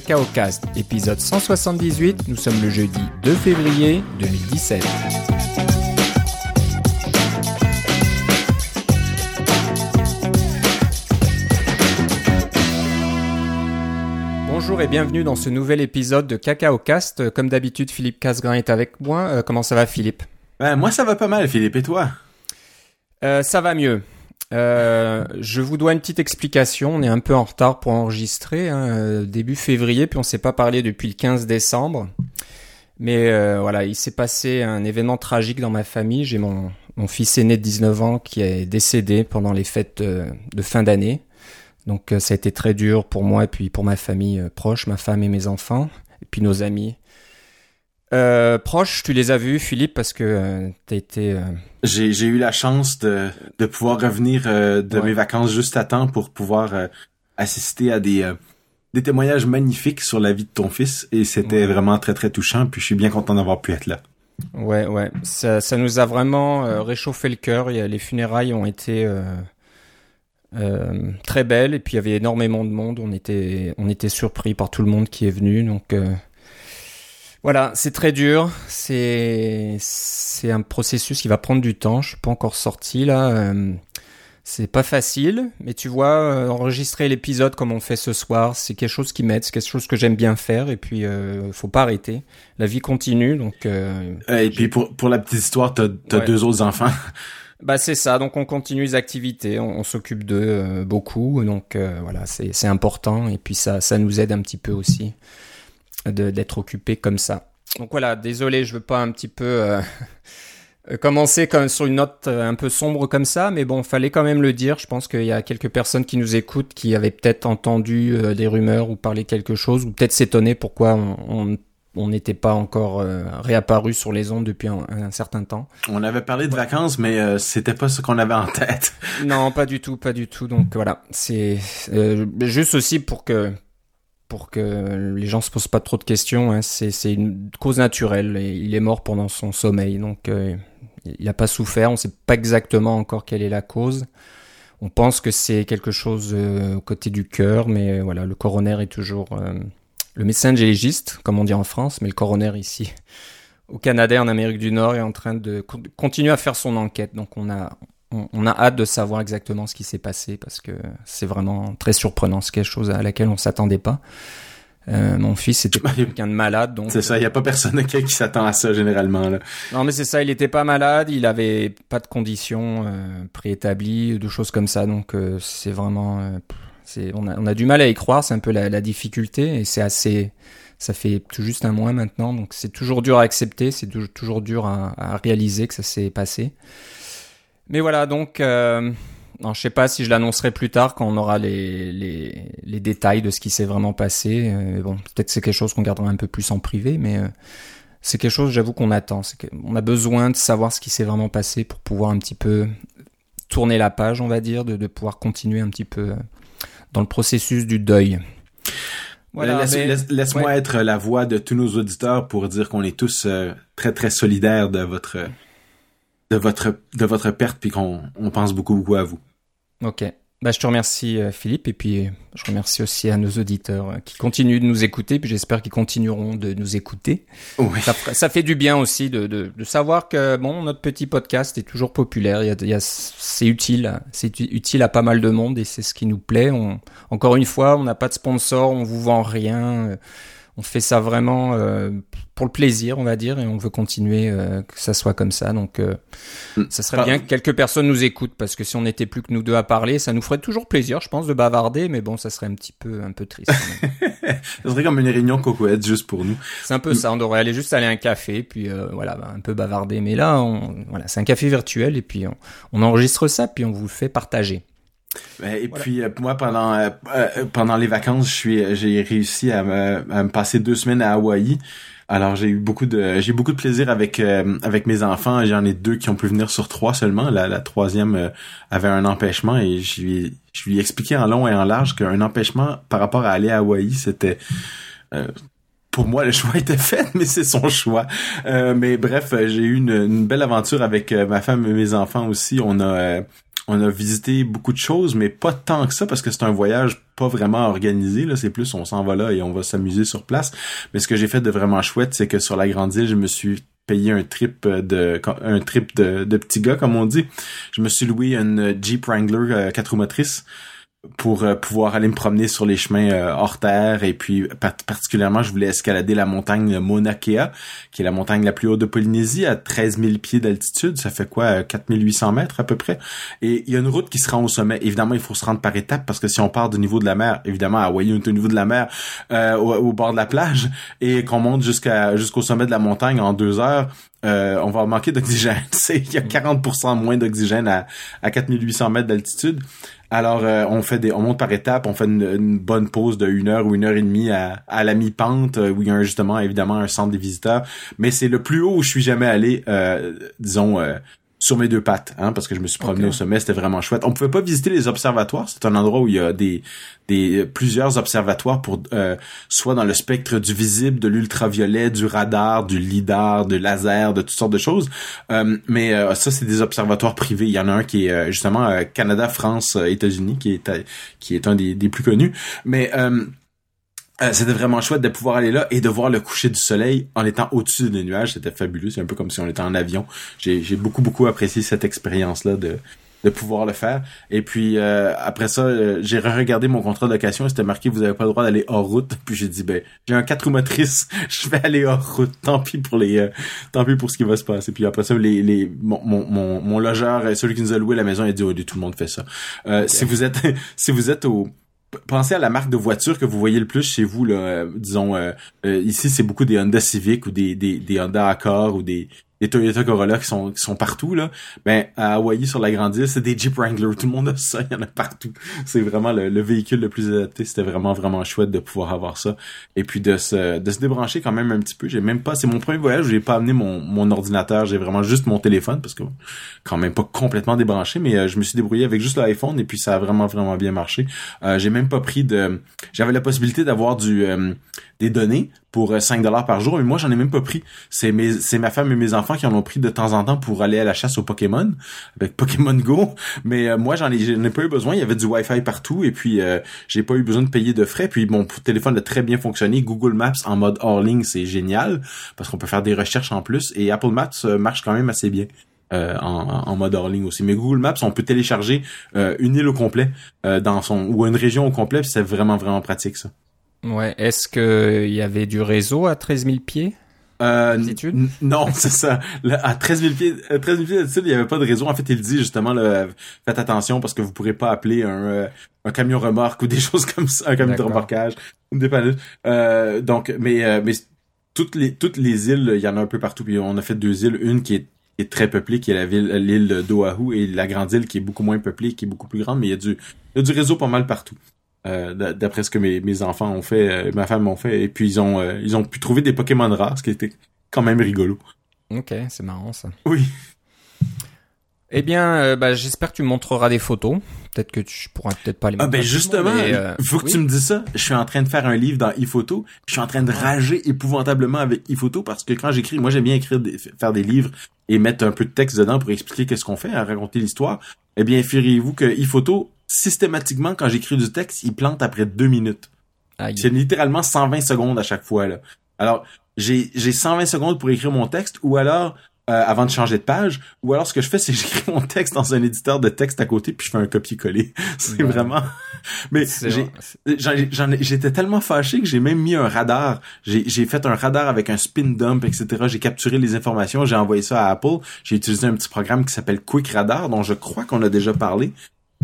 Cacao Cast, épisode 178. Nous sommes le jeudi 2 février 2017. Bonjour et bienvenue dans ce nouvel épisode de Cacao Cast. Comme d'habitude, Philippe Casgrain est avec moi. Euh, comment ça va, Philippe? Ben, Moi, ça va pas mal, Philippe. Et toi? Euh, Ça va mieux. Euh, je vous dois une petite explication. On est un peu en retard pour enregistrer, hein, euh, début février, puis on s'est pas parlé depuis le 15 décembre. Mais euh, voilà, il s'est passé un événement tragique dans ma famille. J'ai mon, mon fils aîné de 19 ans qui est décédé pendant les fêtes de fin d'année. Donc ça a été très dur pour moi et puis pour ma famille proche, ma femme et mes enfants, et puis nos amis. Euh, proche, tu les as vus, Philippe, parce que euh, t'as été. Euh, j'ai, j'ai eu la chance de, de pouvoir revenir euh, de mes vacances juste à temps pour pouvoir assister à des, des témoignages magnifiques sur la vie de ton fils et c'était vraiment très très touchant. Puis je suis bien content d'avoir pu être là. Ouais, ouais, ça, ça nous a vraiment réchauffé le cœur. Les funérailles ont été très belles et puis il y avait énormément de monde. On était, on était surpris par tout le monde qui est venu, donc voilà, c'est très dur. C'est c'est un processus qui va prendre du temps. Je suis pas encore sorti là. Euh, c'est pas facile, mais tu vois, euh, enregistrer l'épisode comme on fait ce soir, c'est quelque chose qui m'aide, c'est quelque chose que j'aime bien faire. Et puis, euh, faut pas arrêter. La vie continue, donc. Euh, et puis pour pour la petite histoire, t'as as deux autres enfants. Bah c'est ça, donc on continue les activités, on, s'occupe d'eux beaucoup, donc voilà, c'est c'est important et puis ça ça nous aide un petit peu aussi d'être occupé comme ça. Donc voilà, désolé, je veux pas un petit peu euh, commencer comme sur une note euh, un peu sombre comme ça, mais bon, fallait quand même le dire. Je pense qu'il y a quelques personnes qui nous écoutent qui avaient peut-être entendu euh, des rumeurs ou parlé quelque chose, ou peut-être s'étonner pourquoi on, on n'était pas encore réapparu sur les ondes depuis un, certain temps. On avait parlé de vacances, mais c'était pas ce qu'on avait en tête. non, pas du tout, pas du tout. Donc voilà, c'est juste aussi pour que pour que les gens se posent pas trop de questions. Hein. C'est une cause naturelle. Et il est mort pendant son sommeil, donc euh, il n'a pas souffert. On ne sait pas exactement encore quelle est la cause. On pense que c'est quelque chose euh, au côté du cœur, mais euh, voilà, le coroner est toujours le médecin légiste, comme on dit en France, mais le coroner ici au Canada en Amérique du Nord est en train de continuer à faire son enquête. Donc on a on, a hâte de savoir exactement ce qui s'est passé parce que c'est vraiment très surprenant. C'est quelque chose à laquelle on s'attendait pas. Euh, mon fils était quelqu'un de malade, donc. C'est ça, il n'y a pas personne qui s'attend à ça généralement. Là. Non, mais c'est ça, il était pas malade, il avait pas de conditions euh, préétablies, de choses comme ça, donc euh, c'est vraiment, euh, c'est, on a, on a du mal à y croire, c'est un peu la, la difficulté, et c'est assez, ça fait tout juste un mois maintenant, donc c'est toujours dur à accepter, c'est toujours dur à, à réaliser que ça s'est passé. Mais voilà, donc, euh, non, je sais pas si je l'annoncerai plus tard quand on aura les, les, les détails de ce qui s'est vraiment passé. Euh, bon, peut-être c'est quelque chose qu'on gardera un peu plus en privé, mais euh, c'est quelque chose, j'avoue, qu'on attend. C'est qu'on a besoin de savoir ce qui s'est vraiment passé pour pouvoir un petit peu tourner la page, on va dire, de, de pouvoir continuer un petit peu dans le processus du deuil. Voilà, Laisse-moi être la voix de tous nos auditeurs pour dire qu'on est tous très très solidaires de votre de votre de votre perte puis qu'on on pense beaucoup beaucoup à vous. Ok. Bah, je te remercie euh, Philippe et puis je remercie aussi à nos auditeurs euh, qui continuent de nous écouter puis j'espère qu'ils continueront de nous écouter. Oui. Ça, ça, fait du bien aussi de, de, de, savoir que bon notre petit podcast est toujours populaire. Il y a, il y a c'est utile, c'est utile à pas mal de monde et c'est ce qui nous plaît. On, encore une fois, on n'a pas de sponsor, on vous vend rien. On fait ça vraiment euh, pour le plaisir, on va dire, et on veut continuer euh, que ça soit comme ça. Donc, euh, mm. ça serait bien que quelques personnes nous écoutent, parce que si on n'était plus que nous deux à parler, ça nous ferait toujours plaisir, je pense, de bavarder, mais bon, ça serait un petit peu, un peu triste. ça serait comme une réunion cocoette juste pour nous. C'est un peu ça. On devrait aller juste aller à un café, puis euh, voilà, bah, un peu bavarder. Mais là, on, voilà, c'est un café virtuel, et puis on, on enregistre ça, puis on vous le fait partager. Ben, et puis moi pendant pendant les vacances, je suis j'ai réussi à me, à me passer deux semaines à Hawaï. Alors j'ai eu beaucoup de j'ai beaucoup de plaisir avec euh, avec mes enfants. J'en ai deux qui ont pu venir sur trois seulement. La, la troisième euh, avait un empêchement et je lui je lui ai expliqué en long et en large qu'un empêchement par rapport à aller à Hawaï c'était euh, pour moi, le choix était fait, mais c'est son choix. mais bref, j'ai eu une, une, belle aventure avec ma femme et mes enfants aussi. On a on a visité beaucoup de choses, mais pas tant que ça parce que c'est un voyage pas vraiment organisé. Là, c'est plus on s'en va là et on va s'amuser sur place. Mais ce que j'ai fait de vraiment chouette, c'est que sur la Grande Île, je me suis payé un trip de un trip de, de petit gars comme on dit. Je me suis loué une Jeep Wrangler euh, 4 roues motrices pour euh, pouvoir aller me promener sur les chemins euh, hors terre. Et puis particulièrement je voulais escalader la montagne Mauna Kea qui est la montagne la plus haute de Polynésie à 13 000 pieds d'altitude. Ça fait quoi 4800 euh, mètres à peu près? Et il y a une route qui se rend au sommet. Évidemment il faut se rendre par étapes parce que si on part du niveau de la mer évidemment à Hawaii on est au niveau de la mer au, bord de la plage et qu'on monte jusqu'à jusqu'au sommet de la montagne en deux heures on va manquer d'oxygène. Il y a 40% moins d'oxygène à, à 4800 mètres d'altitude. Alors, euh, on fait des, on monte par étapes, on fait une, bonne pause de une heure ou une heure et demie à, à la mi-pente, euh, où il y a justement évidemment un centre des visiteurs. Mais c'est le plus haut où je suis jamais allé, euh, disons, sur mes deux pattes, hein, parce que je me suis promené au sommet, c'était vraiment chouette. On pouvait pas visiter les observatoires, c'est un endroit où il y a des, des plusieurs observatoires pour euh, soit dans le spectre du visible, de l'ultraviolet, du radar, du lidar, du laser, de toutes sortes de choses. Euh, mais euh, ça, c'est des observatoires privés. Il y en a un qui est justement Canada, France, États-Unis, qui est qui est un des, des plus connus. Mais euh, c'était vraiment chouette de pouvoir aller là et de voir le coucher du soleil en étant au-dessus des nuages. C'était fabuleux. C'est un peu comme si on était en avion. J'ai, j'ai beaucoup, beaucoup apprécié cette expérience-là de, de pouvoir le faire. Et puis euh, après ça, euh, j'ai re-regardé mon contrat de location et c'était marqué vous avez pas le droit d'aller hors route. Puis j'ai dit ben j'ai un 4 roues motrices, je vais aller hors route. Tant pis pour les tant pis pour ce qui va se passer. Puis après ça les les mon mon mon, logeur celui qui nous a loué la maison il a dit oh, tout le monde fait ça. Si vous êtes si vous êtes au pensez à la marque de voiture que vous voyez le plus chez vous là euh, disons euh, euh, ici c'est beaucoup des Honda Civic ou des des, des Honda Accord ou des les Toyota Corolla qui sont qui sont partout là. Ben à Hawaii sur la grande île c'est des Jeep Wrangler. Tout le monde a ça il y en a partout. C'est vraiment le, véhicule le plus adapté. C'était vraiment vraiment chouette de pouvoir avoir ça. Et puis de se de se débrancher quand même un petit peu. J'ai même pas c'est mon premier voyage où j'ai pas amené mon mon ordinateur. J'ai vraiment juste mon téléphone parce que quand même pas complètement débranché mais euh, je me suis débrouillé avec juste l'iPhone et puis ça a vraiment vraiment bien marché. Euh, j'ai même pas pris de j'avais la possibilité d'avoir du euh, des données pour 5 dollars par jour mais moi j'en ai même pas pris c'est mes c'est ma femme et mes enfants qui en ont pris de temps en temps pour aller à la chasse aux Pokémon avec Pokémon Go. Mais euh, moi, j'en ai, pas eu besoin. Il y avait du Wi-Fi partout et puis euh, j'ai pas eu besoin de payer de frais. Puis mon téléphone a très bien fonctionné. Google Maps en mode hors ligne, c'est génial parce qu'on peut faire des recherches en plus. Et Apple Maps euh, marche quand même assez bien. en, mode hors ligne aussi. Mais Google Maps, on peut télécharger une île au complet dans son ou une région au complet, c'est vraiment vraiment pratique ça. Ouais. Est-ce que il y avait du réseau à 13 000 pieds? Euh, non, c'est ça. à 13 000 pieds, 13 euh, 000 pieds d'altitude, il n'y avait pas de réseau. En fait, il dit justement, là, faites attention parce que vous pourrez pas appeler un, euh, un camion remorque ou des choses comme ça, un camion de remorquage, des euh, donc, mais, euh, mais toutes les toutes les îles, il y en a un peu partout. Puis on a fait deux îles, une qui est, qui est très peuplée, qui est la ville, l'île d'Oahu, et la grande île qui est beaucoup moins peuplée, qui est beaucoup plus grande. Mais il y a du, il y a du réseau pas mal partout. Euh, d'après ce que mes, mes enfants ont fait, euh, ma femme ont fait, et puis ils ont euh, ils ont pu trouver des Pokémon rares, ce qui était quand même rigolo. Ok, c'est marrant ça. Oui. Eh bien, bah, j'espère que tu montreras des photos. Peut-être que tu pourras peut-être pas les montrer. Ah ben justement, il faut que tu me dises ça. Je suis en train de faire un livre dans ePhoto. Je suis en train de rager épouvantablement avec ePhoto parce que quand j'écris, moi j'aime bien écrire, faire des livres et mettre un peu de texte dedans pour expliquer qu'est-ce qu'on fait, à raconter l'histoire. Eh bien, figurez-vous que ePhoto systématiquement, quand j'écris du texte, il plante après deux minutes. C'est littéralement 120 secondes à chaque fois. Là. Alors, j'ai 120 secondes pour écrire mon texte, ou alors euh, avant de changer de page, ou alors ce que je fais, c'est que j'écris mon texte dans un éditeur de texte à côté, puis je fais un copier-coller. c'est vraiment... Mais j'étais tellement fâché que j'ai même mis un radar. J'ai fait un radar avec un spin dump, etc. J'ai capturé les informations, j'ai envoyé ça à Apple. J'ai utilisé un petit programme qui s'appelle Quick Radar, dont je crois qu'on a déjà parlé.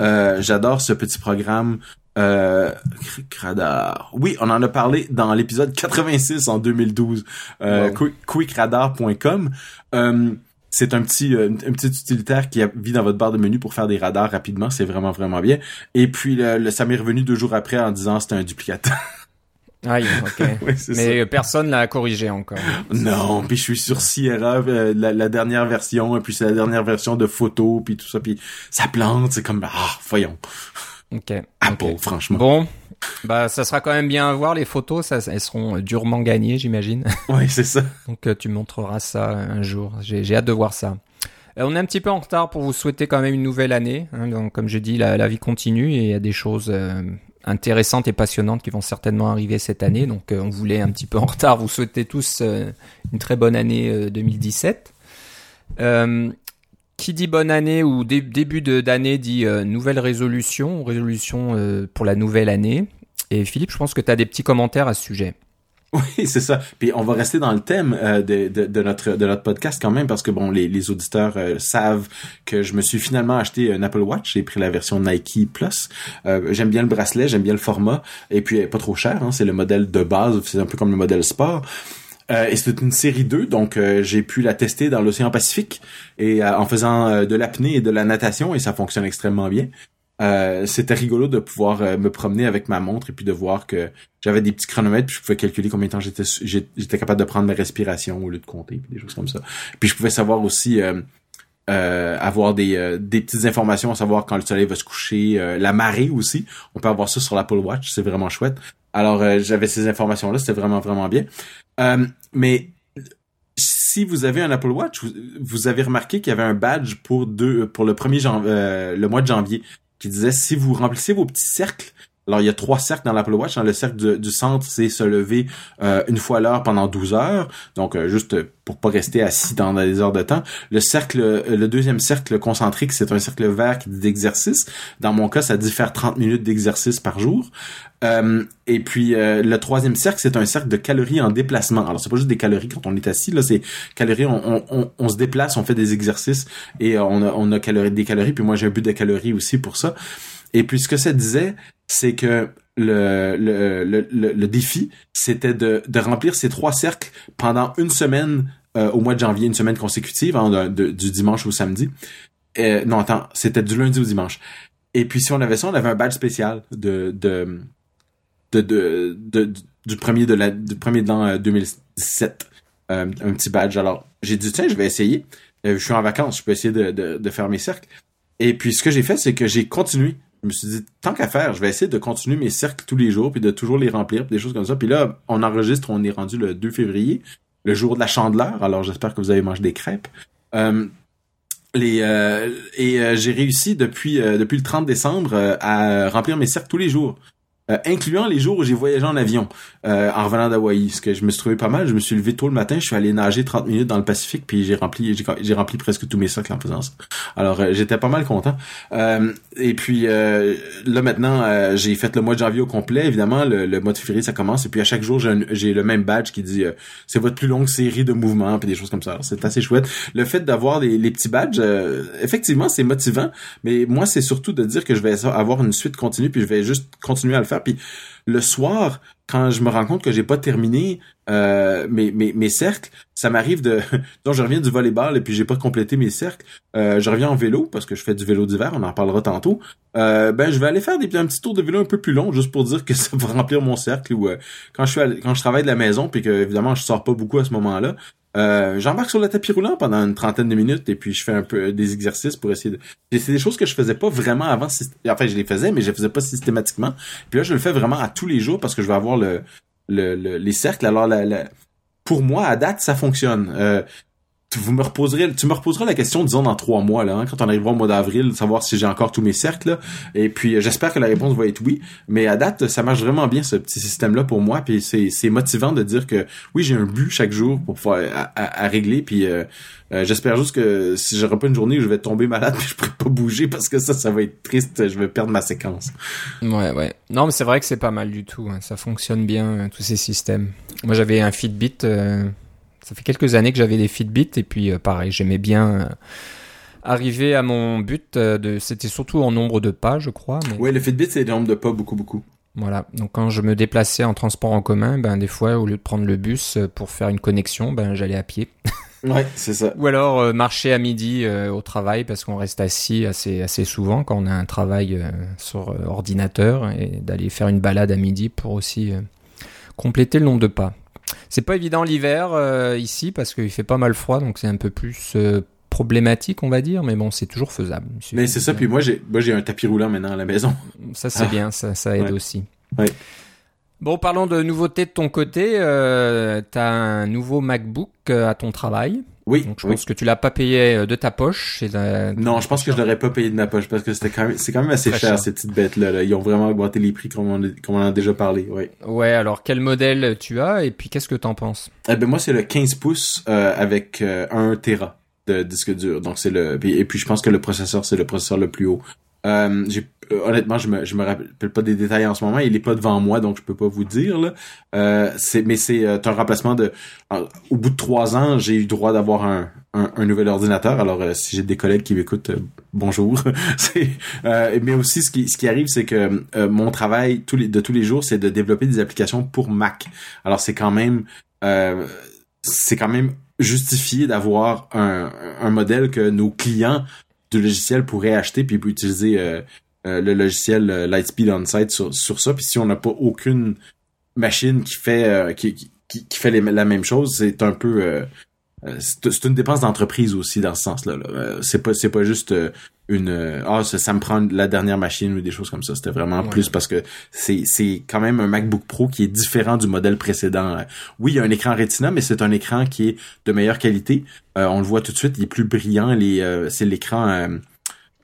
Euh, j'adore ce petit programme. Euh, Radar. Oui, on en a parlé dans l'épisode 86 en 2012. Euh, Quickradar.com. Euh, c'est un petit un petit utilitaire qui vit dans votre barre de menu pour faire des radars rapidement. C'est vraiment vraiment bien. Et puis le, ça m'est revenu deux jours après en disant c'était un duplicateur. Aïe, ok. Mais personne l'a corrigé encore. Non, puis je suis sur Sierra, euh, la, dernière version, et puis c'est la dernière version de photo, puis tout ça, puis ça plante, c'est comme, ah, voyons. Ok. Apple, franchement. Bon, bah ça sera quand même bien à voir, les photos, ça, elles seront durement gagnées, j'imagine. Oui, c'est ça. Donc euh, tu montreras ça un jour, j'ai hâte de voir ça. on est un petit peu en retard pour vous souhaiter quand même une nouvelle année. Hein. donc, comme je dis, la, vie continue et il y a des choses intéressantes et passionnantes qui vont certainement arriver cette année. Donc, on voulait un petit peu en retard vous souhaiter tous une très bonne année 2017. qui dit bonne année ou début d'année dit nouvelle résolution, résolution pour la nouvelle année. Et Philippe, je pense que tu as des petits commentaires à ce sujet. Oui, c'est ça. Puis on va rester dans le thème euh, de, notre podcast quand même parce que bon, les, les auditeurs euh, savent que je me suis finalement acheté un Apple Watch. J'ai pris la version Nike Plus. Euh, j'aime bien le bracelet, j'aime bien le format et puis pas trop cher. Hein, c'est le modèle de base, c'est un peu comme le modèle sport. et c'est une série 2, donc j'ai pu la tester dans l'océan Pacifique et en faisant de l'apnée et de la natation et ça fonctionne extrêmement bien. Euh, c'était rigolo de pouvoir euh, me promener avec ma montre et puis de voir que j'avais des petits chronomètres puis je pouvais calculer combien de temps j'étais j'étais capable de prendre mes respirations au lieu de compter puis des choses comme ça. Puis je pouvais savoir aussi euh, avoir des, des petites informations à savoir quand le soleil va se coucher, la marée aussi. On peut avoir ça sur l'Apple Watch, c'est vraiment chouette. Alors j'avais ces informations là, c'était vraiment vraiment bien. mais si vous avez un Apple Watch, vous, avez remarqué qu'il y avait un badge pour deux pour le premier le mois de janvier qui disait si vous remplissez vos petits cercles, alors il y a trois cercles dans l'Apple Watch. Dans le cercle du, centre, c'est se lever euh, une fois l'heure pendant 12 heures, donc euh, juste pour pas rester assis dans des heures de temps. Le cercle, euh, le deuxième cercle concentrique, c'est un cercle vert qui dit d'exercice. Dans mon cas, ça dit faire 30 minutes d'exercice par jour. Euh, et puis le troisième cercle, c'est un cercle de calories en déplacement. Alors c'est pas juste des calories quand on est assis, là, c'est calories. On, on, on, se déplace, on fait des exercices et on a, on a calories, des calories. Puis moi j'ai un but de calories aussi pour ça. Et puis ce que ça disait, c'est que le, le, le, le défi, c'était de, de remplir ces trois cercles pendant une semaine euh, au mois de janvier, une semaine consécutive, hein, du dimanche au samedi. Euh, non, attends, c'était du lundi au dimanche. Et puis si on avait ça, on avait un badge spécial de de de, de, du premier de la de l'an 2017, euh, un petit badge. Alors j'ai dit tiens, je vais essayer. je suis en vacances, je peux essayer de, de faire mes cercles. Et puis ce que j'ai fait, c'est que j'ai continué je me suis dit, tant qu'à faire, je vais essayer de continuer mes cercles tous les jours, puis de toujours les remplir, des choses comme ça. Puis là, on enregistre, on est rendu le 2 février, le jour de la chandeleur. Alors j'espère que vous avez mangé des crêpes. Euh, euh, et euh, j'ai réussi depuis depuis le 30 décembre à remplir mes cercles tous les jours. Euh, incluant les jours où j'ai voyagé en avion euh, en revenant d'Hawaï, ce que je me suis trouvé pas mal. Je me suis levé tôt le matin, je suis allé nager 30 minutes dans le Pacifique, puis j'ai rempli j'ai rempli presque tous mes sacs en faisant ça. Alors euh, j'étais pas mal content. et puis là maintenant, j'ai fait le mois de janvier au complet. Évidemment, le, mois de février ça commence, et puis à chaque jour j'ai le même badge qui dit c'est votre plus longue série de mouvements, puis des choses comme ça. C'est assez chouette. Le fait d'avoir les, les, petits badges, effectivement c'est motivant, mais moi c'est surtout de dire que je vais avoir une suite continue, puis je vais juste continuer à le faire puis le soir, quand je me rends compte que j'ai pas terminé euh, mes, cercles, ça m'arrive de donc je reviens du volleyball et puis j'ai pas complété mes cercles. Euh, je reviens en vélo parce que je fais du vélo d'hiver, on en parlera tantôt. Euh, ben je vais aller faire un petit tour de vélo un peu plus long juste pour dire que ça va remplir mon cercle ou quand je suis travaille de la maison puis que évidemment je sors pas beaucoup à ce moment-là, euh, j'embarque sur le tapis roulant pendant une trentaine de minutes et puis je fais un peu des exercices pour essayer de. C'est des choses que je faisais pas vraiment avant. Enfin, je les faisais, mais je les faisais pas systématiquement. Puis là, je le fais vraiment à tous les jours parce que je vais avoir le, le, les cercles. Alors, pour moi, à date, ça fonctionne. Euh, vous me reposerez, tu me reposeras la question, disons, dans trois mois, là, hein, quand on arrivera au mois d'avril, savoir si j'ai encore tous mes cercles. Et puis, j'espère que la réponse va être oui. Mais à date, ça marche vraiment bien, ce petit système-là, pour moi. Puis c'est motivant de dire que, oui, j'ai un but chaque jour pour pouvoir à, régler. Puis euh, euh, j'espère juste que si j'aurai pas une journée où je vais tomber malade puis je pourrai pas bouger parce que ça, ça va être triste. Je vais perdre ma séquence. Ouais, ouais. Non, mais c'est vrai que c'est pas mal du tout. Hein. Ça fonctionne bien, tous ces systèmes. Moi, j'avais un Fitbit... Euh ça fait quelques années que j'avais des Fitbit et puis euh, pareil, j'aimais bien euh, arriver à mon but. Euh, de, c'était surtout en nombre de pas, je crois. Oui, le Fitbit, c'est le nombre de pas, beaucoup, beaucoup. Voilà. Donc quand je me déplaçais en transport en commun, ben des fois au lieu de prendre le bus pour faire une connexion, ben j'allais à pied. ouais, c'est ça. Ou alors marcher à midi au travail parce qu'on reste assis assez assez souvent quand on a un travail sur ordinateur et d'aller faire une balade à midi pour aussi compléter le nombre de pas. C'est pas évident l'hiver euh, ici parce qu'il fait pas mal froid, donc c'est un peu plus euh, problématique, on va dire, mais bon, c'est toujours faisable. Mais c'est ça, puis moi j'ai moi j'ai un tapis roulant maintenant à la maison. Ça c'est ah. bien, ça, ça aide aussi. Bon, parlons de nouveautés de ton côté. Euh, tu as un nouveau MacBook à ton travail. Oui. Donc je oui. pense que tu l'as pas payé de ta poche. Non, je pense que je l'aurais pas payé de ma poche parce que c'était quand même, c'est quand même assez cher, cher, ces petites bêtes là, Ils ont vraiment augmenté les prix comme on, comme on en a déjà parlé. Oui. Ouais. Alors quel modèle tu as et puis qu'est-ce que t'en penses? Eh ben moi c'est le 15 pouces euh, avec euh, 1 Tera de disque dur. Donc c'est le et puis je pense que le processeur c'est le processeur le plus haut. Euh, euh, honnêtement, je me je me rappelle pas des détails en ce moment. Il est pas devant moi, donc je peux pas vous dire. Là. Euh, mais c'est euh, un remplacement de. au bout de trois ans, j'ai eu droit d'avoir un, un, un, nouvel ordinateur. Alors si j'ai des collègues qui m'écoutent, bonjour. c'est mais aussi ce qui ce qui arrive, c'est que mon travail tous les de tous les jours, c'est de développer des applications pour Mac. Alors c'est quand même c'est quand même justifié d'avoir un, un modèle que nos clients du logiciel pourraient acheter puis utiliser euh, euh, le logiciel euh, Lightspeed on-site sur, sur ça. Puis si on n'a pas aucune machine qui fait qui, qui, qui, fait la même chose, c'est un peu c'est une dépense d'entreprise aussi dans ce sens-là. -là, c'est pas c'est pas juste une ah ça, ça, me prend la dernière machine ou des choses comme ça. C'était vraiment ouais. plus parce que c'est c'est quand même un MacBook Pro qui est différent du modèle précédent. Oui, il y a un écran Retina, mais c'est un écran qui est de meilleure qualité. Euh, on le voit tout de suite, il est plus brillant. Les euh, c'est l'écran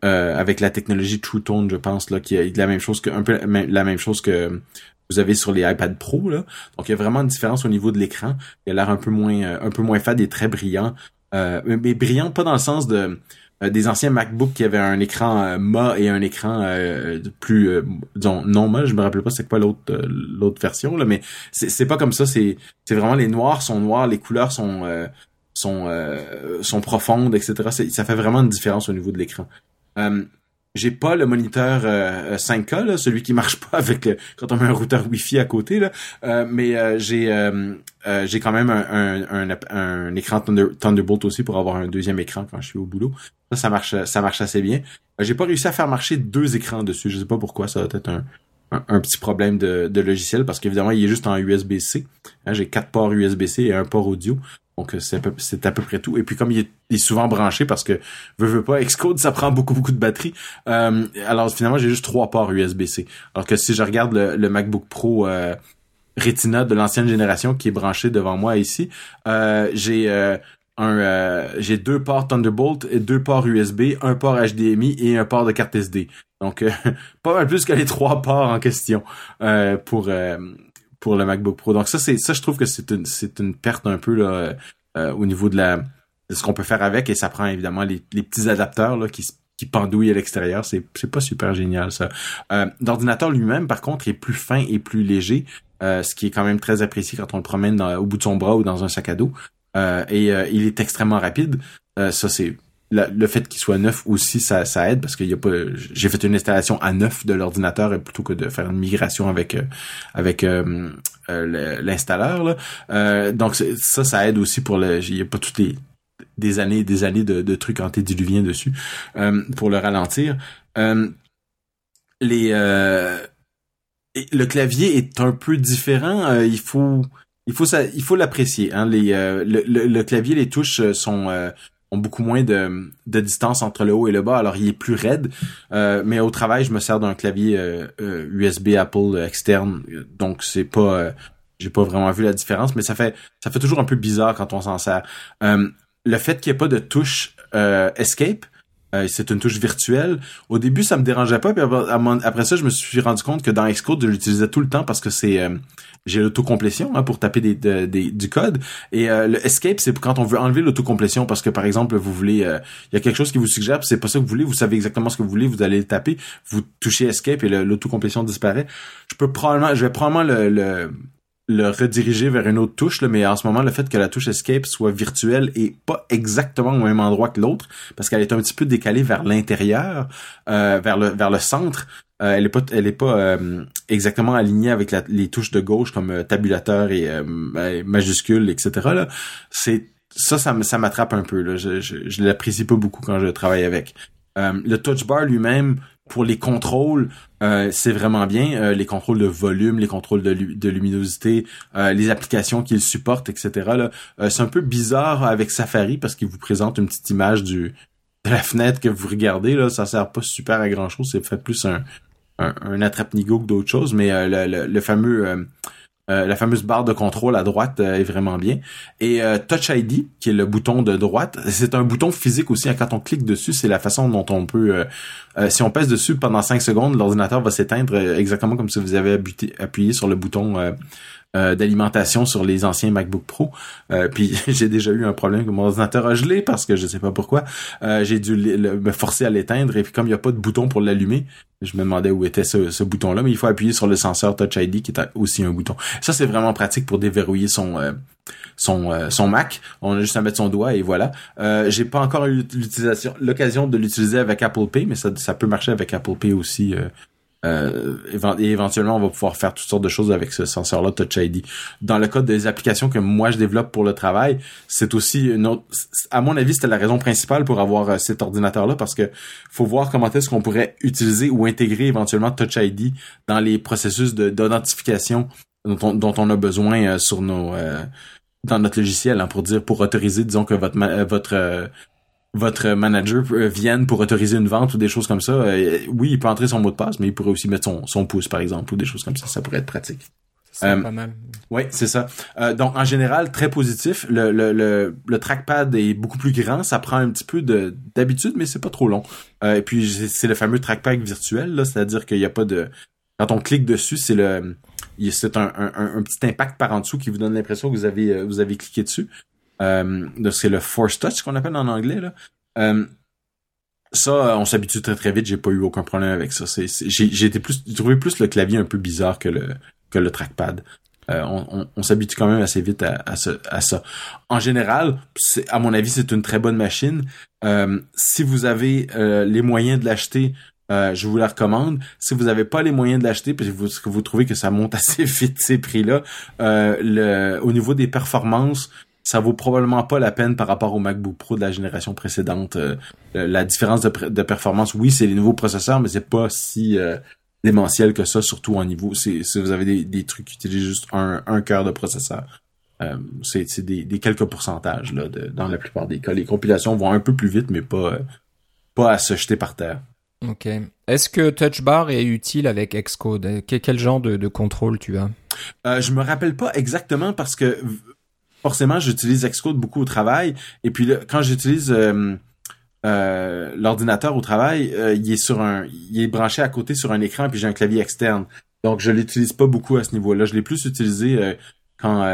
euh, avec la technologie True Tone, je pense là, qui est la même chose que un peu la même chose que vous avez sur les iPad Pro là. Donc il y a vraiment une différence au niveau de l'écran. Il a l'air un peu moins un peu moins fade et très brillant. mais brillant pas dans le sens de des anciens MacBook qui avaient un écran euh, et un écran euh, plus euh, disons non MA, je me rappelle pas c'est quoi l'autre l'autre version là mais c'est pas comme ça, c'est c'est vraiment les noirs sont noirs, les couleurs sont sont sont profondes etc. ça fait vraiment une différence au niveau de l'écran. J'ai pas le moniteur 5K là, celui qui marche pas avec quand on met un routeur Wi-Fi à côté là, mais j'ai j'ai quand même un, un, un, écran Thunderbolt aussi pour avoir un deuxième écran quand je suis au boulot. Ça, ça marche, ça marche assez bien. J'ai pas réussi à faire marcher deux écrans dessus. Je sais pas pourquoi. Ça va être un, un, un petit problème de, de logiciel parce qu'évidemment, il est juste en USB-C. Hein, J'ai quatre ports USB-C et un port audio. Donc c'est à, peu, à peu près tout. Et puis comme il est, souvent branché parce que veut veut pas Xcode ça prend beaucoup beaucoup de batterie. Euh, alors finalement j'ai juste trois ports USB-C. Alors que si je regarde le, MacBook Pro euh, Retina de l'ancienne génération qui est branché devant moi ici, euh, j'ai un euh, j'ai deux ports Thunderbolt et deux ports USB, un port HDMI et un port de carte SD. Donc euh, pas mal plus que les trois ports en question euh, pour pour le MacBook Pro. Donc ça c'est ça je trouve que c'est une c'est une perte un peu là au niveau de la ce qu'on peut faire avec et ça prend évidemment les, les petits adapteurs là qui qui pendouillent à l'extérieur, c'est c'est pas super génial ça. L'ordinateur lui-même par contre est plus fin et plus léger. ce qui est quand même très apprécié quand on le promène au bout de son bras ou dans un sac à dos. Euh, et euh, il est extrêmement rapide. Euh, ça c'est le fait qu'il soit neuf aussi ça, ça aide parce qu'il a pas j'ai fait une installation à neuf de l'ordinateur plutôt que de faire une migration avec avec l'installeur donc ça ça aide aussi pour le il y a pas toutes les des années et des années de, de trucs antédiluviens dessus pour le ralentir les le clavier est un peu différent il faut il faut ça, il faut l'apprécier. Hein, les, euh, le, le, clavier, les touches euh, sont euh, ont beaucoup moins de, distance entre le haut et le bas, alors il est plus raide. mais au travail, je me sers d'un clavier USB Apple externe, donc c'est pas, j'ai pas vraiment vu la différence, mais ça fait ça fait toujours un peu bizarre quand on s'en sert. le fait qu'il n'y ait pas de touche Escape, c'est une touche virtuelle. Au début, ça me dérangeait pas, puis après ça, je me suis rendu compte que dans Xcode, je l'utilisais tout le temps parce que c'est j'ai l'autocomplétion hein, pour taper des, des, du code. Et euh, le escape, c'est quand on veut enlever l'autocomplétion parce que par exemple, vous voulez, euh, il y a quelque chose qui vous suggère, c'est pas ça que vous voulez, vous savez exactement ce que vous voulez, vous allez le taper, vous touchez escape et l'autocomplétion disparaît. Je peux probablement, je vais probablement le, le le rediriger vers une autre touche, là, mais en ce moment, le fait que la touche Escape soit virtuelle et pas exactement au même endroit que l'autre, parce qu'elle est un petit peu décalée vers l'intérieur, euh, vers le vers le centre, euh, elle est pas, elle est pas euh, exactement alignée avec les touches de gauche comme euh, tabulateur et ben, majuscule, etc. Là, c'est ça, ça, m'attrape un peu. Là. Je, je, je l'apprécie pas beaucoup quand je travaille avec. le touch bar lui-même, pour les contrôles, c'est vraiment bien. les contrôles de volume, les contrôles de, de luminosité, les applications qu'il supporte, etc. C'est un peu bizarre avec Safari parce qu'il vous présente une petite image du de la fenêtre que vous regardez. Là, ça sert pas super à grand chose. C'est fait plus un, un, un attrape-nigo que d'autres choses, mais euh, le, le, fameux euh, euh, la fameuse barre de contrôle à droite est vraiment bien. Et Touch ID, qui est le bouton de droite, c'est un bouton physique aussi. Hein, quand on clique dessus, c'est la façon dont on peut... si on pèse dessus pendant 5 secondes, l'ordinateur va s'éteindre exactement comme si vous avez appuyé sur le bouton euh, d'alimentation sur les anciens MacBook Pro. Euh, puis j'ai déjà eu un problème que mon ordinateur a gelé parce que je sais pas pourquoi. Euh, j'ai dû me forcer à l'éteindre et puis comme il n'y a pas de bouton pour l'allumer, je me demandais où était ce, bouton-là. Mais il faut appuyer sur le senseur Touch ID qui est aussi un bouton. Ça c'est vraiment pratique pour déverrouiller son son son Mac. On a juste à mettre son doigt et voilà. j'ai pas encore eu l'utilisation l'occasion de l'utiliser avec Apple Pay, mais ça ça peut marcher avec Apple Pay aussi. Euh, et éventuellement, on va pouvoir faire toutes sortes de choses avec ce senseur-là Touch ID. Dans le cas des applications que moi je développe pour le travail, c'est aussi une autre. À mon avis, c'était la raison principale pour avoir euh, cet ordinateur-là parce que faut voir comment est-ce qu'on pourrait utiliser ou intégrer éventuellement Touch ID dans les processus d'identification dont on, a besoin euh, sur nos dans notre logiciel hein, pour dire pour autoriser disons que votre votre votre manager euh, vienne pour autoriser une vente ou des choses comme ça, euh, oui, il peut entrer son mot de passe, mais il pourrait aussi mettre son, son pouce, par exemple, ou des choses comme ça. Ça pourrait être pratique. C'est euh, pas mal. Oui, c'est ça. donc, en général, très positif. Le, le, le, le, trackpad est beaucoup plus grand. Ça prend un petit peu de d'habitude, mais c'est pas trop long. et puis, c'est le fameux trackpad virtuel, là, c'est-à-dire qu'il n'y a pas de... Quand on clique dessus, c'est le... C'est un, un, un, petit impact par en dessous qui vous donne l'impression que vous avez, vous avez cliqué dessus. Euh, c'est le force touch qu'on appelle en anglais là. Euh, ça, on s'habitue très très vite. J'ai pas eu aucun problème avec ça. j'ai, été plus, trouvé plus le clavier un peu bizarre que le que le trackpad. Euh, on, s'habitue quand même assez vite à, à, ça. En général, à mon avis, c'est une très bonne machine. si vous avez les moyens de l'acheter, je vous la recommande. Si vous n'avez pas les moyens de l'acheter, parce que vous, vous trouvez que ça monte assez vite ces prix-là, au niveau des performances, ça vaut probablement pas la peine par rapport au MacBook Pro de la génération précédente. Euh, la différence de, performance, oui, c'est les nouveaux processeurs, mais c'est pas si euh, démentiel que ça, surtout en niveau. Si vous avez des, trucs qui utilisent juste un, un cœur de processeur. Euh, c'est des, quelques pourcentages là, dans la plupart des cas. Les compilations vont un peu plus vite, mais pas, pas à se jeter par terre. Ok. Est-ce que Touch Bar est utile avec Xcode? Quel genre de, de contrôle tu as? Euh, Je me rappelle pas exactement parce que forcément, j'utilise Xcode beaucoup au travail. Et puis quand j'utilise euh, euh, l'ordinateur au travail, euh, il est sur un, il est branché à côté sur un écran, puis j'ai un clavier externe. Donc je l'utilise pas beaucoup à ce niveau-là. Je l'ai plus utilisé quand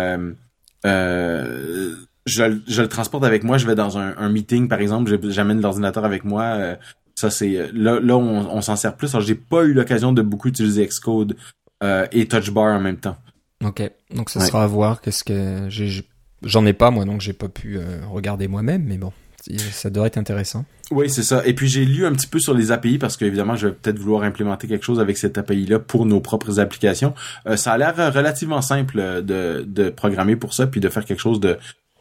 je, je, le transporte avec moi. Je vais dans un, meeting, par exemple, j'amène l'ordinateur avec moi. ça c'est là, là on, on s'en sert plus. Alors j'ai pas eu l'occasion de beaucoup utiliser Xcode et Touch Bar en même temps. Ok, donc ça sera à voir. Qu'est-ce que j'ai J'en ai pas moi, donc j'ai pas pu euh, regarder moi-même, mais bon, ça devrait être intéressant. Oui, c'est ça. Et puis j'ai lu un petit peu sur les API parce qu'évidemment, je vais peut-être vouloir implémenter quelque chose avec cette API-là pour nos propres applications. Euh, ça a l'air relativement simple de programmer pour ça, puis de faire quelque chose de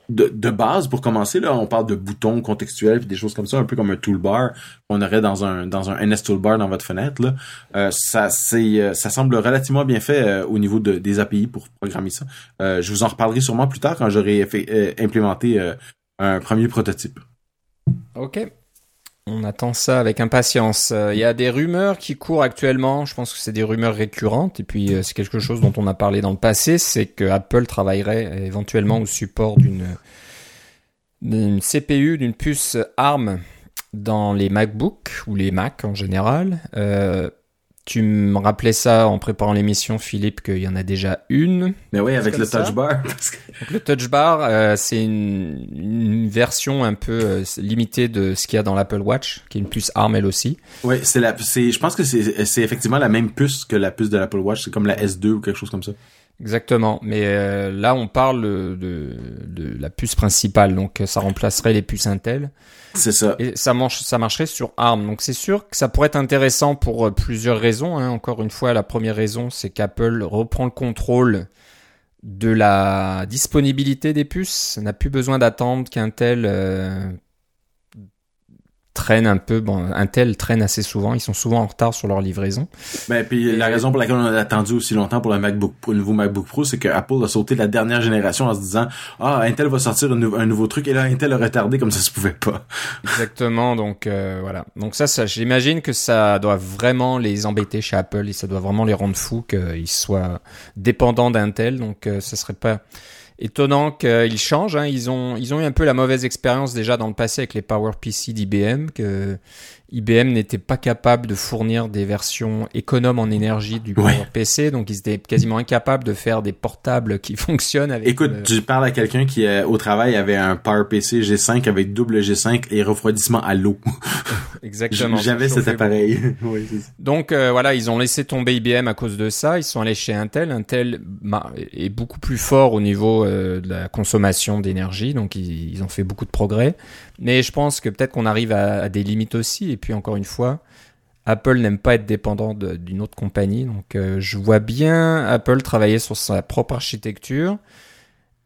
de, de, base pour commencer là on parle de boutons contextuels puis des choses comme ça un peu comme un toolbar qu'on aurait dans un dans un NS toolbar dans votre fenêtre là. Euh, ça c'est euh, ça semble relativement bien fait euh, au niveau de, des API pour programmer ça. Je vous en reparlerai sûrement plus tard quand j'aurai implémenté un premier prototype. Ok on attend ça avec impatience. Euh, il y a des rumeurs qui courent actuellement. Je pense que c'est des rumeurs récurrentes. Et puis euh, c'est quelque chose dont on a parlé dans le passé, c'est que Apple travaillerait éventuellement au support d'une CPU, d'une puce ARM dans les MacBooks ou les Mac en général. Euh, tu me rappelais ça en préparant l'émission, Philippe, qu'il y en a déjà une. Mais oui, avec le touch bar. le touch bar, euh, c'est une, version un peu euh, limitée de ce qu'il y a dans l'Apple Watch, qui est une puce ARM elle aussi. Oui, c'est la, c'est, je pense que c'est, c'est effectivement la même puce que la puce de l'Apple Watch. C'est comme la S2 ou quelque chose comme ça. Exactement, mais euh, là on parle de, de, la puce principale, donc ça remplacerait les puces Intel. C'est ça. Et ça, marche, ça marcherait sur ARM, donc c'est sûr que ça pourrait être intéressant pour euh, plusieurs raisons. Hein. Encore une fois, la première raison, c'est qu'Apple reprend le contrôle de la disponibilité des puces, n'a plus besoin d'attendre qu'Intel euh, traînent un peu. Bon, Intel traîne assez souvent. Ils sont souvent en retard sur leur livraison. Ben, puis la raison pour laquelle on a attendu aussi longtemps pour le MacBook Pro, le nouveau MacBook Pro, c'est que Apple a sauté la dernière génération en se disant ah Intel va sortir un, nouveau truc et là Intel a retardé comme ça se pouvait pas. Exactement. Donc euh, voilà. Donc ça, ça j'imagine que ça doit vraiment les embêter chez Apple et ça doit vraiment les rendre fous qu'ils soient dépendants d'Intel. Donc euh, ça serait pas étonnant qu'ils changent. Hein. Ils ont ils ont eu un peu la mauvaise expérience déjà dans le passé avec les PowerPC d'IBM que IBM n'était pas capable de fournir des versions économes en énergie du PC, donc ils étaient quasiment incapables de faire des portables qui fonctionnent avec. Écoute, tu parles à quelqu'un qui euh, au travail avait un PowerPC G5 avec double G5 et refroidissement à l'eau. Exactement. J'avais cet appareil. donc euh, voilà, ils ont laissé tomber IBM à cause de ça. Ils sont allés chez Intel. Intel est beaucoup plus fort au niveau euh, de la consommation d'énergie, donc ils, ils ont fait beaucoup de progrès. Mais je pense que peut-être qu'on arrive à, des limites aussi. Et puis encore une fois, Apple n'aime pas être dépendant d'une autre compagnie. Donc euh, je vois bien Apple travailler sur sa propre architecture.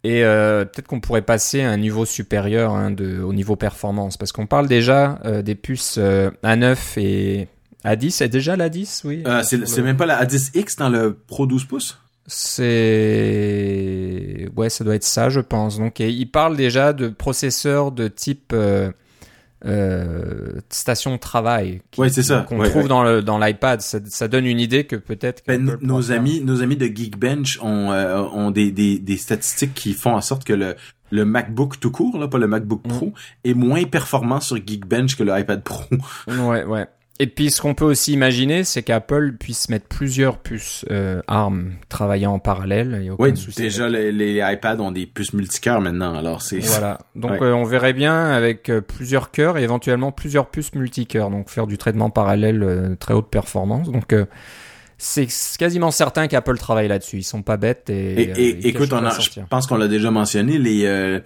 Et euh, peut-être qu'on pourrait passer à un niveau supérieur hein, au niveau performance. Parce qu'on parle déjà euh, des puces A9 et A10. C'est déjà l'A10, oui? C'est même pas la A10X dans le Pro 12 pouces? C'est ouais, ça doit être ça, je pense. Donc, il parle déjà de processeurs de type euh, euh, station de travail. ouais, c'est ça. Qu'on trouve dans le dans l'iPad. Ça, ça, donne une idée que peut-être. Ben, nos amis, nos amis de Geekbench ont euh, ont des, des, des statistiques qui font en sorte que le le MacBook tout court, là, pas le MacBook Pro, mm. est moins performant sur Geekbench que le iPad Pro. ouais, ouais. Et puis ce qu'on peut aussi imaginer, c'est qu'Apple puisse mettre plusieurs puces euh, ARM travaillant en parallèle. oui, déjà les, les, iPads ont des puces multicœurs maintenant, alors c'est. Voilà. Donc euh, on verrait bien avec euh, plusieurs cœurs et éventuellement plusieurs puces multicœurs, donc faire du traitement parallèle euh, très haute performance. Donc c'est quasiment certain qu'Apple travaille là-dessus. Ils sont pas bêtes et. et, écoute, on a, je pense qu'on l'a déjà mentionné les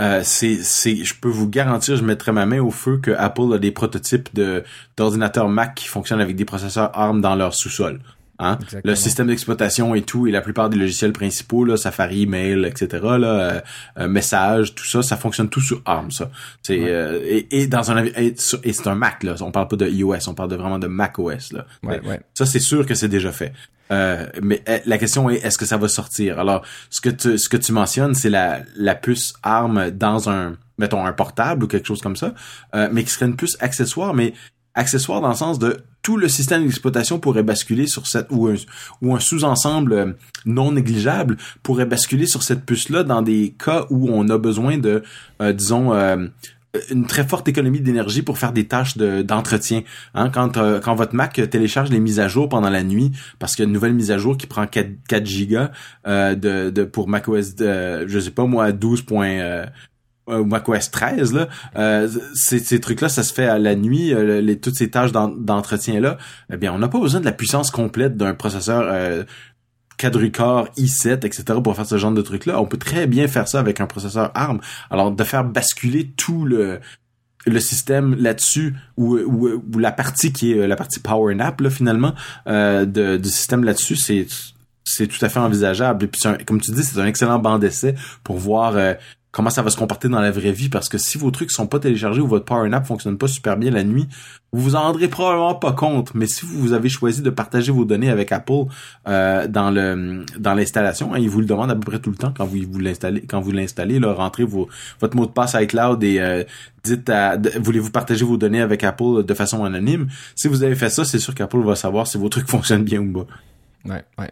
euh, c'est, c'est, je peux vous garantir, je mettrai ma main au feu que Apple a des prototypes de d'ordinateurs Mac qui fonctionnent avec des processeurs ARM dans leur sous-sol. Hein? Le système d'exploitation et tout, et la plupart des logiciels principaux, là, Safari, Mail, etc., là, euh, euh, message, tout ça, ça fonctionne tout sur ARM, ça. C'est euh, et, et, dans un et, c'est un Mac là, on parle pas de iOS, on parle de vraiment de Mac OS là. Ouais, ouais. Ça c'est sûr que c'est déjà fait. Euh, mais eh, la question est est-ce que ça va sortir? Alors, ce que tu ce que tu mentionnes, c'est la la puce ARM dans un mettons un portable ou quelque chose comme ça, euh, mais qui serait une puce accessoire, mais accessoire dans le sens de tout le système d'exploitation pourrait basculer sur cette ou un, ou un sous-ensemble euh, non négligeable pourrait basculer sur cette puce là dans des cas où on a besoin de disons une très forte économie d'énergie pour faire des tâches d'entretien. hein, quand euh, quand votre Mac télécharge les mises à jour pendant la nuit, parce qu'il y a une nouvelle mise à jour qui prend 4, 4 gigas euh, de, de pour macOS, de, je sais pas moi 12. Euh, ou macOS 13 là, euh, ces, ces trucs-là, ça se fait à la nuit, les, toutes ces tâches d'entretien là, eh bien, on n'a pas besoin de la puissance complète d'un processeur quadricore, i7, etc. pour faire ce genre de trucs-là. On peut très bien faire ça avec un processeur ARM. Alors, de faire basculer tout le le système là-dessus ou, ou, la partie qui est la partie power nap là, finalement euh, du système là-dessus c'est c'est tout à fait envisageable et puis comme tu dis c'est un excellent banc d'essai pour voir euh, comment ça va se comporter dans la vraie vie parce que si vos trucs sont pas téléchargés ou votre Power Nap fonctionne pas super bien la nuit, vous vous en rendrez probablement pas compte. Mais si vous avez choisi de partager vos données avec Apple euh, dans le dans l'installation, hein, ils vous le demandent à peu près tout le temps quand vous l'installez quand vous l'installez, rentrez votre mot de passe iCloud et euh, dites voulez-vous partager vos données avec Apple de façon anonyme? Si vous avez fait ça, c'est sûr qu'Apple va savoir si vos trucs fonctionnent bien ou pas. Ouais, ouais.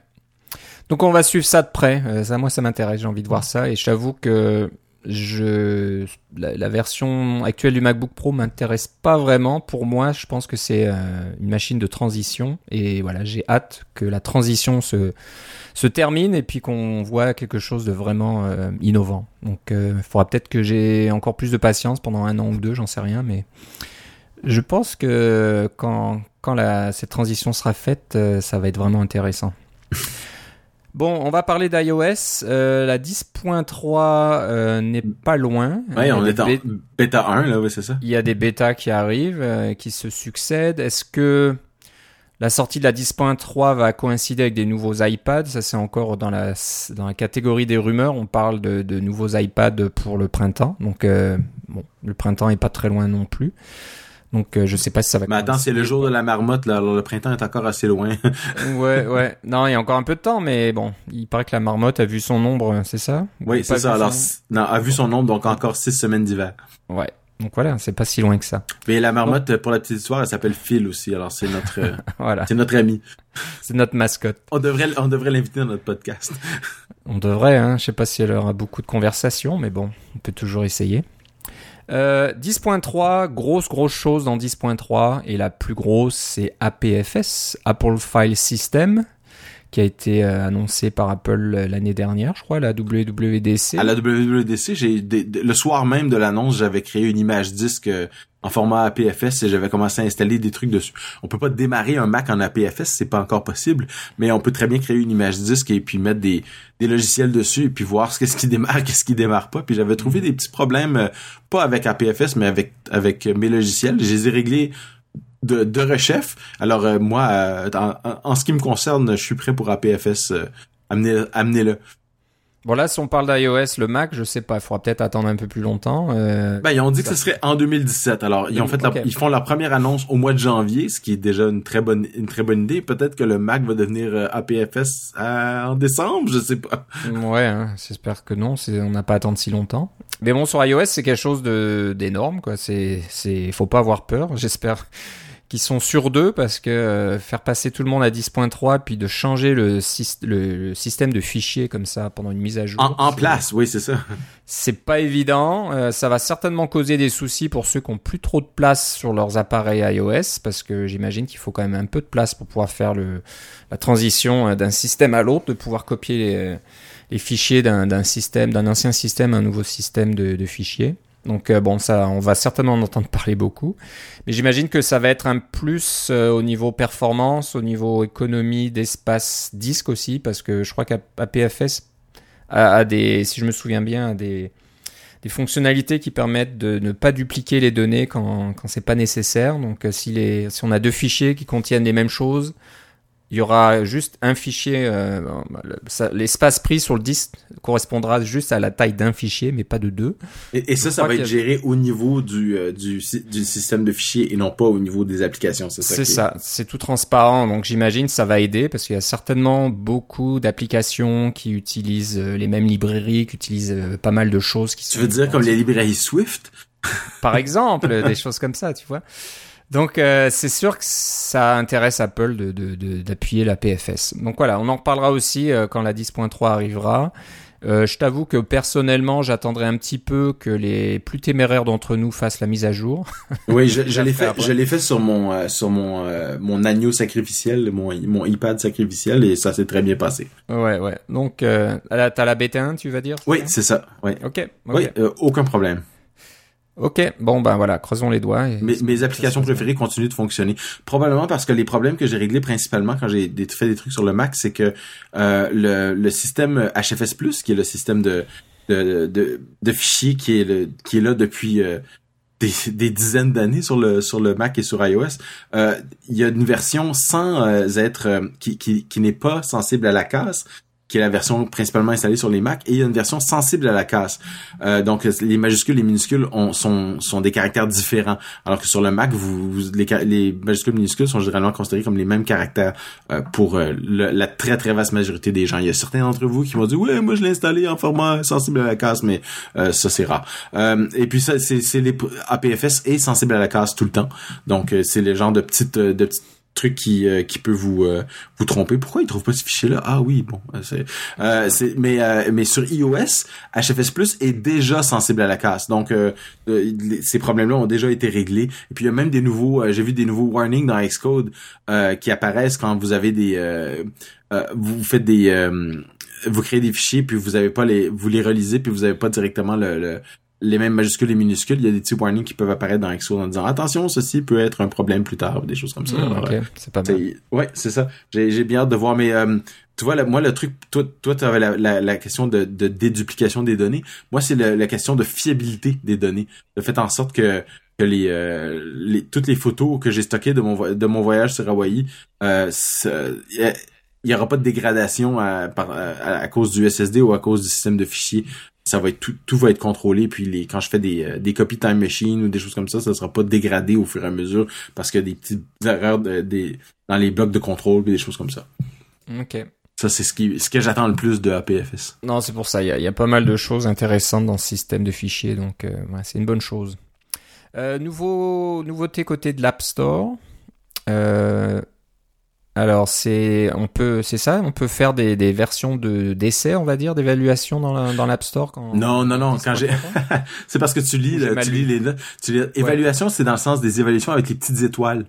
Donc on va suivre ça de près. Euh, ça, moi, ça m'intéresse. J'ai envie de voir ça. Et je que je la, version actuelle du MacBook Pro m'intéresse pas vraiment. Pour moi, je pense que c'est euh, une machine de transition et voilà, j'ai hâte que la transition se se termine et puis qu'on voit quelque chose de vraiment euh, innovant. Donc, il euh, faudra peut-être que j'ai encore plus de patience pendant un an ou deux, j'en sais rien, mais je pense que quand quand cette transition sera faite, ça va être vraiment intéressant. Bon, on va parler d'iOS. Euh, la 10.3 euh, n'est pas loin. Oui, on est en bêta 1, là, oui, c'est ça. Il y a des bêtas qui arrivent, euh, qui se succèdent. Est-ce que la sortie de la 10.3 va coïncider avec des nouveaux iPads? Ça, c'est encore dans la, dans la catégorie des rumeurs. On parle de, de nouveaux iPads pour le printemps. Donc, bon, le printemps est pas très loin non plus. Donc je sais pas si ça va. Mais attends, c'est le jour de la marmotte là, alors le printemps est encore assez loin. ouais, ouais. Non, il y a encore un peu de temps, mais bon, il paraît que la marmotte a vu son ombre, c'est ça? Oui, c'est ça. Alors, non, a vu son ombre, donc encore six semaines d'hiver. Ouais. Donc voilà, c'est pas si loin que ça. Mais la marmotte, pour la petite histoire, elle s'appelle Phil aussi. Alors c'est notre, voilà, c'est notre ami. C'est notre mascotte. On devrait, on devrait l'inviter dans notre podcast. on devrait, hein. Je sais pas si elle aura beaucoup de conversations, mais bon, on peut toujours essayer. Euh, 10.3, grosse grosse chose dans 10.3 et la plus grosse c'est APFS, Apple File System, qui a été euh, annoncé par Apple euh, l'année dernière, je crois, à la WWDC. À la WWDC, j'ai le soir même de l'annonce, j'avais créé une image disque euh, en format APFS et j'avais commencé à installer des trucs dessus. On peut pas démarrer un Mac en APFS, c'est pas encore possible, mais on peut très bien créer une image disque et puis mettre des, des logiciels dessus et puis voir ce qu'est-ce qui démarre, qu'est-ce qui démarre pas. Puis j'avais trouvé des petits problèmes, pas avec APFS, mais avec avec mes logiciels. Je les ai réglés de, de rechef. Alors euh, moi, euh, en, ce qui me concerne, je suis prêt pour APFS. Euh, amenez, amenez-le. Bon là, si on parle d'iOS, le Mac, je sais pas, il faudra peut-être attendre un peu plus longtemps. ben ils ont dit que ce serait en 2017. Alors ils ont fait, ils font leur première annonce au mois de janvier, ce qui est déjà une très bonne, une très bonne idée. Peut-être que le Mac va devenir APFS en décembre, je sais pas. Ouais, hein, j'espère que non. On n'a pas à attendre si longtemps. Mais bon, sur iOS, c'est quelque chose de d'énorme, quoi. C'est, c'est, faut pas avoir peur. J'espère qui sont sur deux parce que euh, faire passer tout le monde à 10.3 puis de changer le, le, système de fichiers comme ça pendant une mise à jour. En, place, oui, c'est ça. C'est pas évident. Euh, ça va certainement causer des soucis pour ceux qui ont plus trop de place sur leurs appareils iOS parce que j'imagine qu'il faut quand même un peu de place pour pouvoir faire le, la transition euh, d'un système à l'autre, de pouvoir copier les, les fichiers d'un système, d'un ancien système à un nouveau système de, de fichiers. Donc euh, bon, on va certainement en entendre parler beaucoup. Mais j'imagine que ça va être un plus euh, au niveau performance, au niveau économie d'espace disque aussi, parce que je crois qu'APFS a, a, des, si je me souviens bien, des, fonctionnalités qui permettent de ne pas dupliquer les données quand, quand c'est pas nécessaire. Donc euh, si, si on a deux fichiers qui contiennent les mêmes choses, il y aura juste un fichier, euh, l'espace pris sur le disque correspondra juste à la taille d'un fichier, mais pas de deux. Et, ça, ça va être géré au niveau du, euh, du, du, système de fichiers et non pas au niveau des applications, c'est ça? C'est ça, c'est tout transparent, donc j'imagine ça va aider parce qu'il y a certainement beaucoup d'applications qui utilisent euh, les mêmes librairies, qui utilisent pas mal de choses qui Tu veux dire comme les librairies Swift? Par exemple, des choses comme ça, tu vois. Donc euh, c'est sûr que ça intéresse Apple d'appuyer de, de, la PFS. Donc voilà, on en reparlera aussi euh, quand la 10.3 arrivera. Euh, je t'avoue que personnellement, j'attendrai un petit peu que les plus téméraires d'entre nous fassent la mise à jour. oui, je, je l'ai fait, je l'ai fait sur mon euh, sur mon mon agneau sacrificiel, mon mon iPad sacrificiel et ça s'est très bien passé. Ouais, ouais. Donc t'as la bêta 1, tu vas dire Oui, c'est ça. Oui. Ok. Oui, aucun problème. Ok, bon ben voilà, creusons les doigts. mes, mes applications préférées continuent de fonctionner. Probablement parce que les problèmes que j'ai réglés principalement quand j'ai fait des trucs sur le Mac, c'est que euh, le, le système HFS+, qui est le système de de, de, de fichiers qui est le qui est là depuis euh, des, des, dizaines d'années sur le sur le Mac et sur iOS, euh, il y a une version sans euh, être euh, qui, qui, qui n'est pas sensible à la casse, qui est la version principalement installée sur les Mac, et il y a une version sensible à la casse. Euh, donc les majuscules, les minuscules ont, sont, sont des caractères différents, alors que sur le Mac, vous, les, les majuscules minuscules sont généralement considérés comme les mêmes caractères euh, pour euh, la très très vaste majorité des gens. Il y a certains d'entre vous qui vont dire ouais, moi je l'ai installé en format sensible à la casse, mais ça c'est rare. et puis ça, c'est les APFS est sensible à la casse tout le temps, donc c'est le genre de petites de petites truc qui euh, qui peut vous euh, vous tromper. Pourquoi il trouve pas ce fichier là Ah oui, bon, euh, c'est c'est mais mais sur iOS, HFS Plus est déjà sensible à la casse. Donc ces problèmes là ont déjà été réglés et puis il y a même des nouveaux j'ai vu des nouveaux warnings dans Xcode qui apparaissent quand vous avez des vous faites des vous créez des fichiers puis vous avez pas les vous les relisez puis vous avez pas directement le les mêmes majuscules et minuscules, il y a des petits warnings qui peuvent apparaître dans Xcode en disant attention, ceci peut être un problème plus tard, des choses comme ça. Hmm, c'est pas mal. Ouais, c'est ça. J'ai bien hâte de voir, mais euh, tu vois, moi le truc, toi, toi, tu avais la, la, la, question de, de déduplication des données. Moi, c'est la, question de fiabilité des données. Le fait en sorte que que les, euh, les toutes les photos que j'ai stockées de mon de mon voyage sur Hawaï, euh, il y aura pas de dégradation à, par, à, cause du SSD ou à cause du système de fichiers ça va être tout, tout va être contrôlé. Puis les, quand je fais des, euh, des copies time machine ou des choses comme ça, ça sera pas dégradé au fur et à mesure parce qu'il y a des petites erreurs de, des, dans les blocs de contrôle et des choses comme ça. Ok. Ça, c'est ce, qui, ce que j'attends le plus de APFS. Non, c'est pour ça. Il y, a, y, a, pas mal de choses intéressantes dans ce système de fichiers, donc euh, ouais, c'est une bonne chose. Euh, nouveau, nouveauté côté de l'App Store. Euh, alors c'est on peut c'est ça? On peut faire des, des versions de d'essais on va dire d'évaluation dans dans l'App Store quand non non non quand j'ai c'est parce que tu lis tu lis les tu lis évaluation c'est dans le sens des évaluations avec les petites étoiles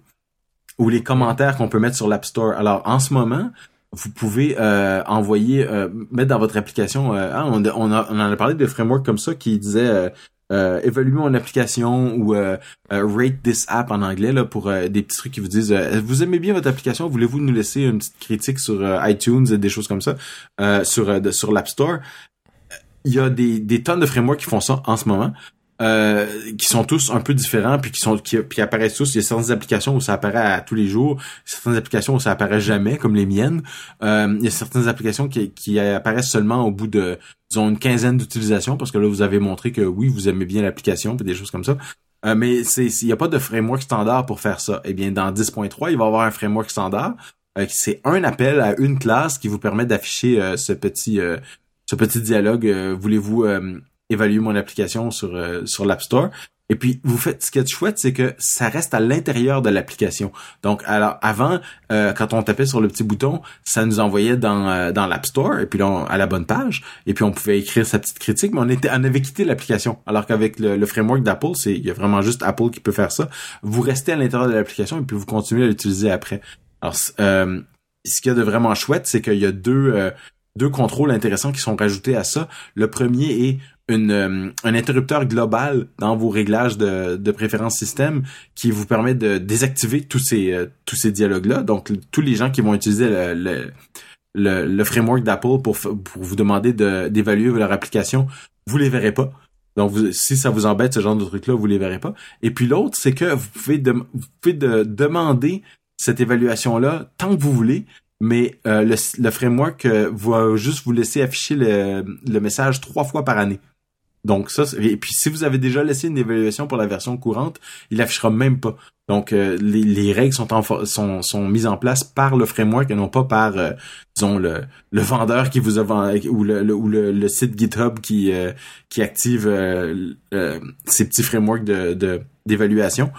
ou les commentaires qu'on peut mettre sur l'App Store. Alors en ce moment vous pouvez euh, envoyer euh, mettre dans votre application euh, hein, on, on, a, on en a parlé de framework comme ça qui disait euh, évaluer mon application ou euh, euh, rate this app en anglais là pour euh, des petits trucs qui vous disent euh, vous aimez bien votre application voulez-vous nous laisser une petite critique sur iTunes et des choses comme ça sur de, sur l'App Store il y a des, des tonnes de frameworks qui font ça en ce moment euh, qui sont tous un peu différents puis qui sont qui, apparaissent tous. Il y a certaines applications où ça apparaît à tous les jours, certaines applications où ça apparaît jamais, comme les miennes. Euh, il y a certaines applications qui, qui apparaissent seulement au bout de disons une quinzaine d'utilisations parce que là vous avez montré que oui vous aimez bien l'application puis des choses comme ça. Euh, mais c'est il y a pas de framework standard pour faire ça. Eh bien dans 10.3 il va y avoir un framework standard. Euh, c'est un appel à une classe qui vous permet d'afficher euh, ce petit ce petit dialogue. Voulez-vous évaluer mon application sur euh, sur l'App Store. Et puis vous faites ce qui est chouette, c'est que ça reste à l'intérieur de l'application. Donc alors avant, euh, quand on tapait sur le petit bouton, ça nous envoyait dans euh, dans l'App Store et puis là, à la bonne page. Et puis on pouvait écrire sa petite critique, mais on était on avait quitté l'application. Alors qu'avec le, le, framework d'Apple, c'est il y a vraiment juste Apple qui peut faire ça. Vous restez à l'intérieur de l'application et puis vous continuez à l'utiliser après. Alors euh, ce qu'il y a de vraiment chouette, c'est qu'il y a deux deux contrôles intéressants qui sont rajoutés à ça. Le premier est une, euh, un interrupteur global dans vos réglages de, de préférence système qui vous permet de désactiver tous ces euh, tous ces dialogues là. Donc tous les gens qui vont utiliser le, le, le, framework d'Apple pour, pour vous demander d'évaluer leur application, vous les verrez pas. Donc si ça vous embête ce genre de truc là, vous les verrez pas. Et puis l'autre, c'est que vous pouvez de, vous pouvez de, demander cette évaluation là tant que vous voulez mais euh, le, le, framework va juste vous laisser afficher le, le, message trois fois par année. Donc ça, et puis si vous avez déjà laissé une évaluation pour la version courante, il affichera même pas. Donc euh, les, les, règles sont, en, sont, sont mises en place par le framework et non pas par euh, disons le, le vendeur qui vous a vendu ou le, ou le, site GitHub qui euh, qui active ces petits frameworks de, d'évaluation.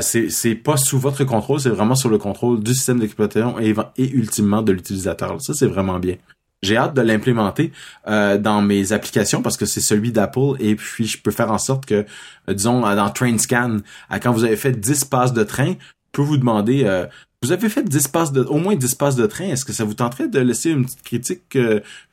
c'est c'est pas sous votre contrôle, c'est vraiment sur le contrôle du système d'exploitation et, et ultimement de l'utilisateur. Ça c'est vraiment bien. J'ai hâte de l'implémenter euh, dans mes applications parce que c'est celui d'Apple et puis je peux faire en sorte que, euh, disons, dans TrainScan, quand vous avez fait 10 passes de train, je peux vous demander, euh, vous avez fait 10 passes de, au moins 10 passes de train, est-ce que ça vous tenterait de laisser une petite critique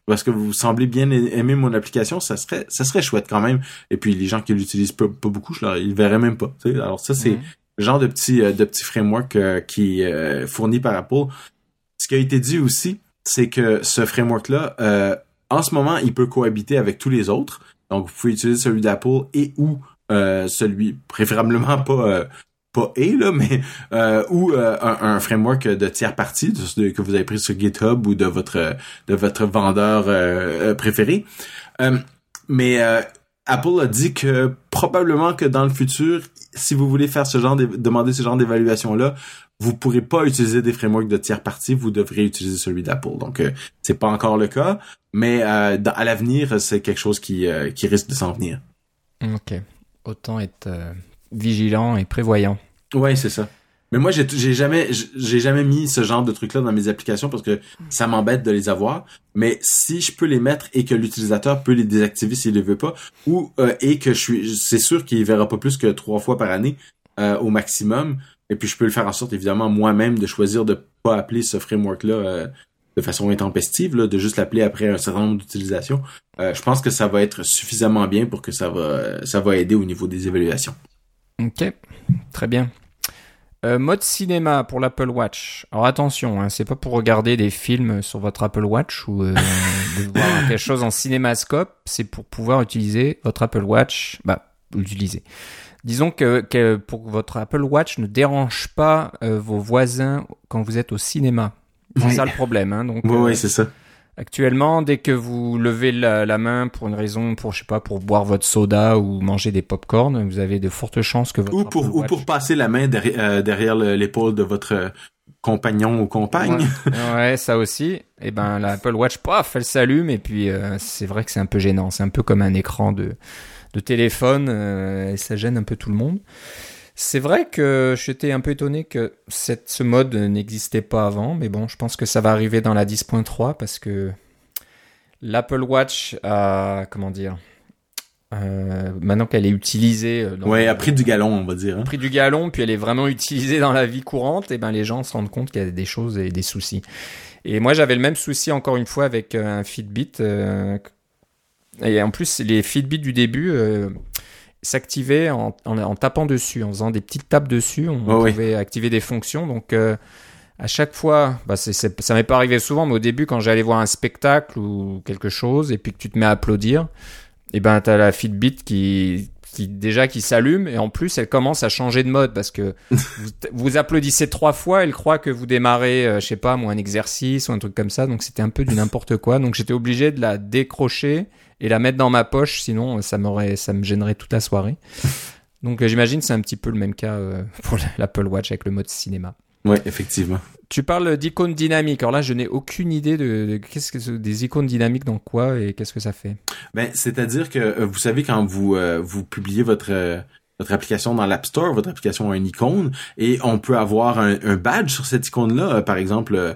parce que vous semblez bien aimer mon application, ça serait, ça serait chouette quand même. Et puis les gens qui l'utilisent pas, beaucoup, je leur, ils verraient même pas. Alors ça, c'est mhm. le genre de petit, de petit framework qui est fourni par Apple. Ce qui a été dit aussi, c'est que ce framework-là, euh, en ce moment, il peut cohabiter avec tous les autres. Donc, vous pouvez utiliser celui d'Apple et ou euh, celui, préférablement pas euh, pas et là, mais ou un, framework de tiers partie que vous avez pris sur GitHub ou de votre de votre vendeur préféré. mais Apple a dit que probablement que dans le futur, si vous voulez faire ce genre de demander ce genre d'évaluation là, vous pourrez pas utiliser des frameworks de tiers parties, vous devrez utiliser celui d'Apple. Donc euh, c'est pas encore le cas, mais euh, à l'avenir, c'est quelque chose qui, euh, qui risque de s'en venir. OK. Autant être vigilant et prévoyant. Ouais, c'est ça. Mais moi, j'ai jamais, j'ai jamais mis ce genre de truc-là dans mes applications parce que ça m'embête de les avoir. Mais si je peux les mettre et que l'utilisateur peut les désactiver s'il ne veut pas, ou et que je suis, c'est sûr qu'il verra pas plus que trois fois par année au maximum. Et puis je peux le faire en sorte, évidemment, moi-même de choisir de pas appeler ce framework-là euh, de façon intempestive, là, de juste l'appeler après un certain nombre d'utilisations. Euh, je pense que ça va être suffisamment bien pour que ça va, ça va aider au niveau des évaluations. Ok, très bien. Euh, mode cinéma pour l'Apple Watch. Alors attention, hein, c'est pas pour regarder des films sur votre Apple Watch ou de voir quelque chose en cinémascope. C'est pour pouvoir utiliser votre Apple Watch. Bah, l'utiliser Disons que, que, pour que votre Apple Watch ne dérange pas euh, vos voisins quand vous êtes au cinéma. C'est ça le problème. Hein, donc, oui, euh, c'est ça. Actuellement, dès que vous levez la, main pour une raison, pour je sais pas, pour boire votre soda ou manger des pop-corn, vous avez de fortes chances que votre ou pour ou pour passer la main derrière, derrière l'épaule de votre compagnon ou compagne. Ouais, ça aussi. Et eh ben l'Apple Watch, paf, elle s'allume et puis euh, c'est vrai que c'est un peu gênant. C'est un peu comme un écran de de téléphone euh, et ça gêne un peu tout le monde. C'est vrai que j'étais un peu étonné que cette, ce mode n'existait pas avant, mais bon, je pense que ça va arriver dans la 10.3 parce que l'Apple Watch a, comment dire, euh, maintenant qu'elle est utilisée. Euh, dans ouais, a pris du galon, on va dire. Hein. Pris du galon, puis elle est vraiment utilisée dans la vie courante, et ben les gens se rendent compte qu'il y a des choses et des soucis. Et moi, j'avais le même souci encore une fois avec euh, un Fitbit. Euh, et en plus, les Fitbit du début s'activaient en, en, tapant dessus, en faisant des petites tapes dessus. On pouvait activer des fonctions. Donc, à chaque fois, bah c'est, ça m'est pas arrivé souvent, mais au début, quand j'allais voir un spectacle ou quelque chose, et puis que tu te mets à applaudir, et ben t'as la Fitbit qui qui déjà qui s'allume et en plus elle commence à changer de mode parce que vous, applaudissez trois fois, elle croit que vous démarrez, euh, je sais pas, moi un exercice ou un truc comme ça, donc c'était un peu du n'importe quoi. Donc j'étais obligé de la décrocher et la mettre dans ma poche, sinon ça m'aurait, ça me gênerait toute la soirée. Donc euh, j'imagine c'est un petit peu le même cas euh, pour l'Apple Watch avec le mode cinéma. Oui, effectivement. Tu parles d'icônes dynamiques. Alors là, je n'ai aucune idée de, qu'est-ce que des icônes dynamiques dans quoi et qu'est-ce que ça fait. Ben, c'est-à-dire que euh, vous savez quand vous euh, vous publiez votre euh, votre application dans l'App Store, votre application a une icône et on peut avoir un, badge sur cette icône-là. par exemple,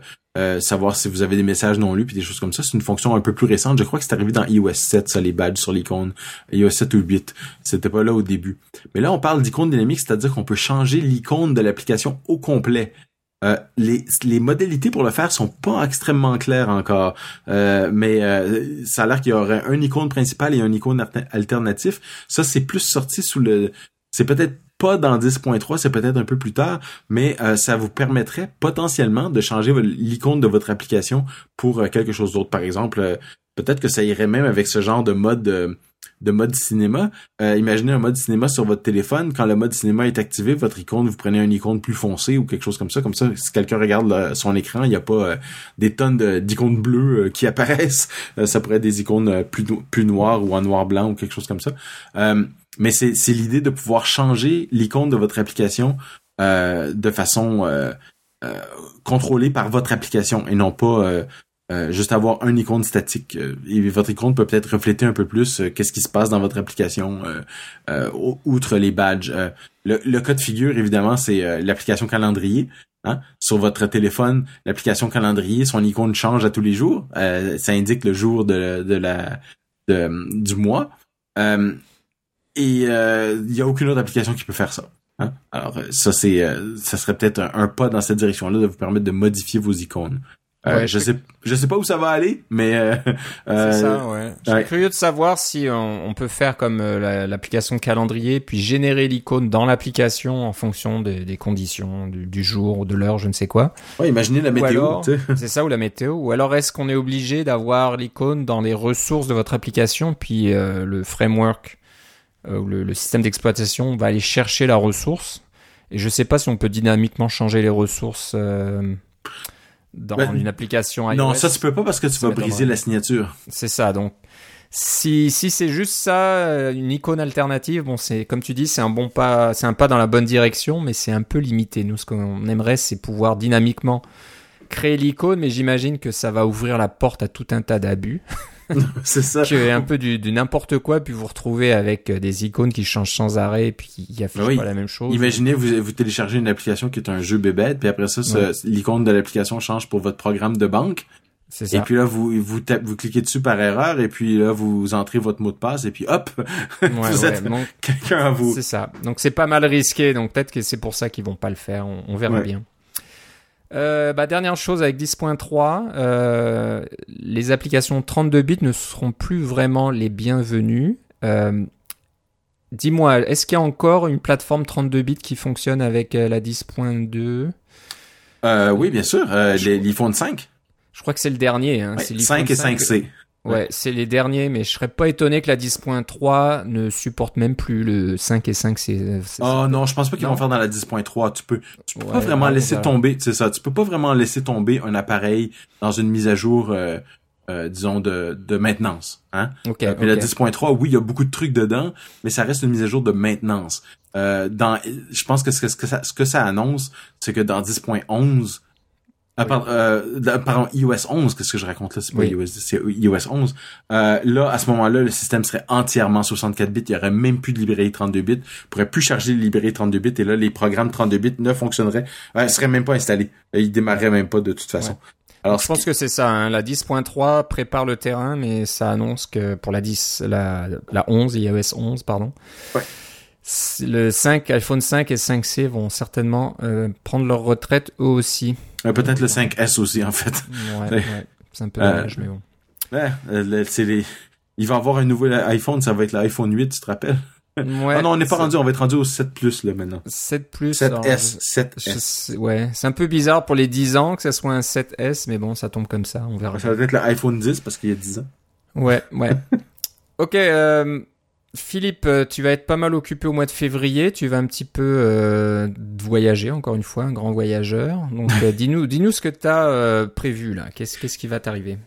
savoir si vous avez des messages non lus puis des choses comme ça. C'est une fonction un peu plus récente. Je crois que c'est arrivé dans iOS 7, ça, les badges sur l'icône. iOS 7 ou 8. C'était pas là au début. Mais là, on parle d'icône dynamique, c'est-à-dire qu'on peut changer l'icône de l'application au complet. Euh, les, les modalités pour le faire sont pas extrêmement claires encore, euh, mais euh, ça a l'air qu'il y aurait un icône principal et un icône alternatif. Ça, c'est plus sorti sous le... C'est peut-être pas dans 10.3, c'est peut-être un peu plus tard, mais ça vous permettrait potentiellement de changer l'icône de votre application pour quelque chose d'autre. Par exemple, peut-être que ça irait même avec ce genre de mode de mode cinéma. Euh, imaginez un mode cinéma sur votre téléphone. Quand le mode cinéma est activé, votre icône, vous prenez une icône plus foncée ou quelque chose comme ça. Comme ça, si quelqu'un regarde son écran, il n'y a pas euh, des tonnes d'icônes bleues euh, qui apparaissent. ça pourrait être des icônes plus, plus noires ou en noir-blanc ou quelque chose comme ça. Mais c'est l'idée de pouvoir changer l'icône de votre application de façon contrôlée par votre application et non pas euh, juste avoir un icône statique. Euh, votre icône peut peut-être refléter un peu plus euh, qu'est-ce qui se passe dans votre application, outre les badges. Le, le, cas de figure, évidemment, c'est l'application calendrier. Hein? Sur votre téléphone, l'application calendrier, son icône change à tous les jours. ça indique le jour de, de la du mois. Et il n'y a aucune autre application qui peut faire ça. Hein? Alors ça c'est ça serait peut-être un, pas dans cette direction-là de vous permettre de modifier vos icônes. Euh, je sais, je sais pas où ça va aller, mais euh, c'est ça. Euh, ouais. Je suis curieux de savoir si on, peut faire comme l'application calendrier, puis générer l'icône dans l'application en fonction des, conditions du, jour ou de l'heure, je ne sais quoi. Ouais, imaginez la météo. C'est ça ou la météo. Ou alors est-ce qu'on est obligé d'avoir l'icône dans les ressources de votre application, puis le framework ou le, le, système d'exploitation va aller chercher la ressource. Et je sais pas si on peut dynamiquement changer les ressources dans ben, une application iOS. Non, ça tu peux pas parce que tu vas briser la signature. C'est ça, donc si si c'est juste ça, euh, une icône alternative, bon c'est comme tu dis, c'est un bon pas, c'est un pas dans la bonne direction, mais c'est un peu limité. Nous, ce qu'on aimerait, c'est pouvoir dynamiquement créer l'icône, mais j'imagine que ça va ouvrir la porte à tout un tas d'abus. c'est ça. que un peu du, du n'importe quoi, puis vous retrouvez avec euh, des icônes qui changent sans arrêt, et puis qui affichent pas la même chose. Imaginez, vous, vous téléchargez une application qui est un jeu bébête, puis après ça, l'icône de l'application change pour votre programme de banque. Ça. Et puis là, vous vous vous cliquez dessus par erreur, et puis là, vous entrez votre mot de passe, et puis hop, vous êtes quelqu'un à vous. C'est ça. Donc c'est pas mal risqué. Donc peut-être que c'est pour ça qu'ils vont pas le faire. On, on verra bien. Euh, bah, dernière chose avec 10.3, euh, les applications 32 bits ne seront plus vraiment les bienvenues. Euh, dis-moi, est-ce qu'il y a encore une plateforme 32 bits qui fonctionne avec la 10.2 Oui, bien sûr, l'iPhone 5. Je crois que c'est le dernier. Hein, 5 et 5C. Ouais, c'est les derniers, mais je serais pas étonné que la 10.3 ne supporte même plus le 5 et 5. C'est, oh non, je pense pas qu'ils vont faire dans la 10.3. Tu peux, tu peux pas vraiment laisser tomber, c'est ça. Tu peux pas vraiment laisser tomber un appareil dans une mise à jour euh, disons de, de maintenance. Hein? Okay, la 10.3, oui, il y a beaucoup de trucs dedans, mais ça reste une mise à jour de maintenance. dans, je pense que ce que ça, ce que ça annonce, c'est que dans 10.11 ah, pardon, euh, pardon, iOS 11, qu'est-ce que je raconte là? C'est pas iOS, c'est iOS 11. Euh, là, à ce moment-là, le système serait entièrement 64 bits. Il y aurait même plus de librairie 32 bits. On pourrait plus charger les librairies 32 bits. Et là, les programmes 32 bits ne fonctionneraient, euh, seraient même pas installés. Ils démarreraient même pas de toute façon. Alors, je pense que c'est ça. Hein. La 10.3 prépare le terrain, mais ça annonce que pour la 10, la, la 11, iOS 11, pardon. Ouais le 5, iPhone 5 et 5C vont certainement euh, prendre leur retraite eux aussi. Euh, peut-être le 5S aussi, en fait. Ouais, ouais. c'est un peu dommage, mais bon. Ouais, c'est les... Il va avoir un nouveau iPhone, ça va être l'iPhone 8, tu te rappelles? Ouais, ah non, on n'est pas rendu, on va être rendu au 7 Plus là maintenant. 7 Plus. 7S, 7S. ouais, c'est un peu bizarre pour les 10 ans que ça soit un 7S, mais bon, ça tombe comme ça, on verra. Ça va être l'iPhone 10 parce qu'il y a 10 ans. Ouais, ouais. ok, euh, Philippe, euh, tu vas être pas mal occupé au mois de février. Tu vas un petit peu euh, voyager, encore une fois, un grand voyageur. Donc, euh, dis-nous, dis-nous ce que tu as prévu là. Qu'est-ce, qu'est-ce qui va t'arriver?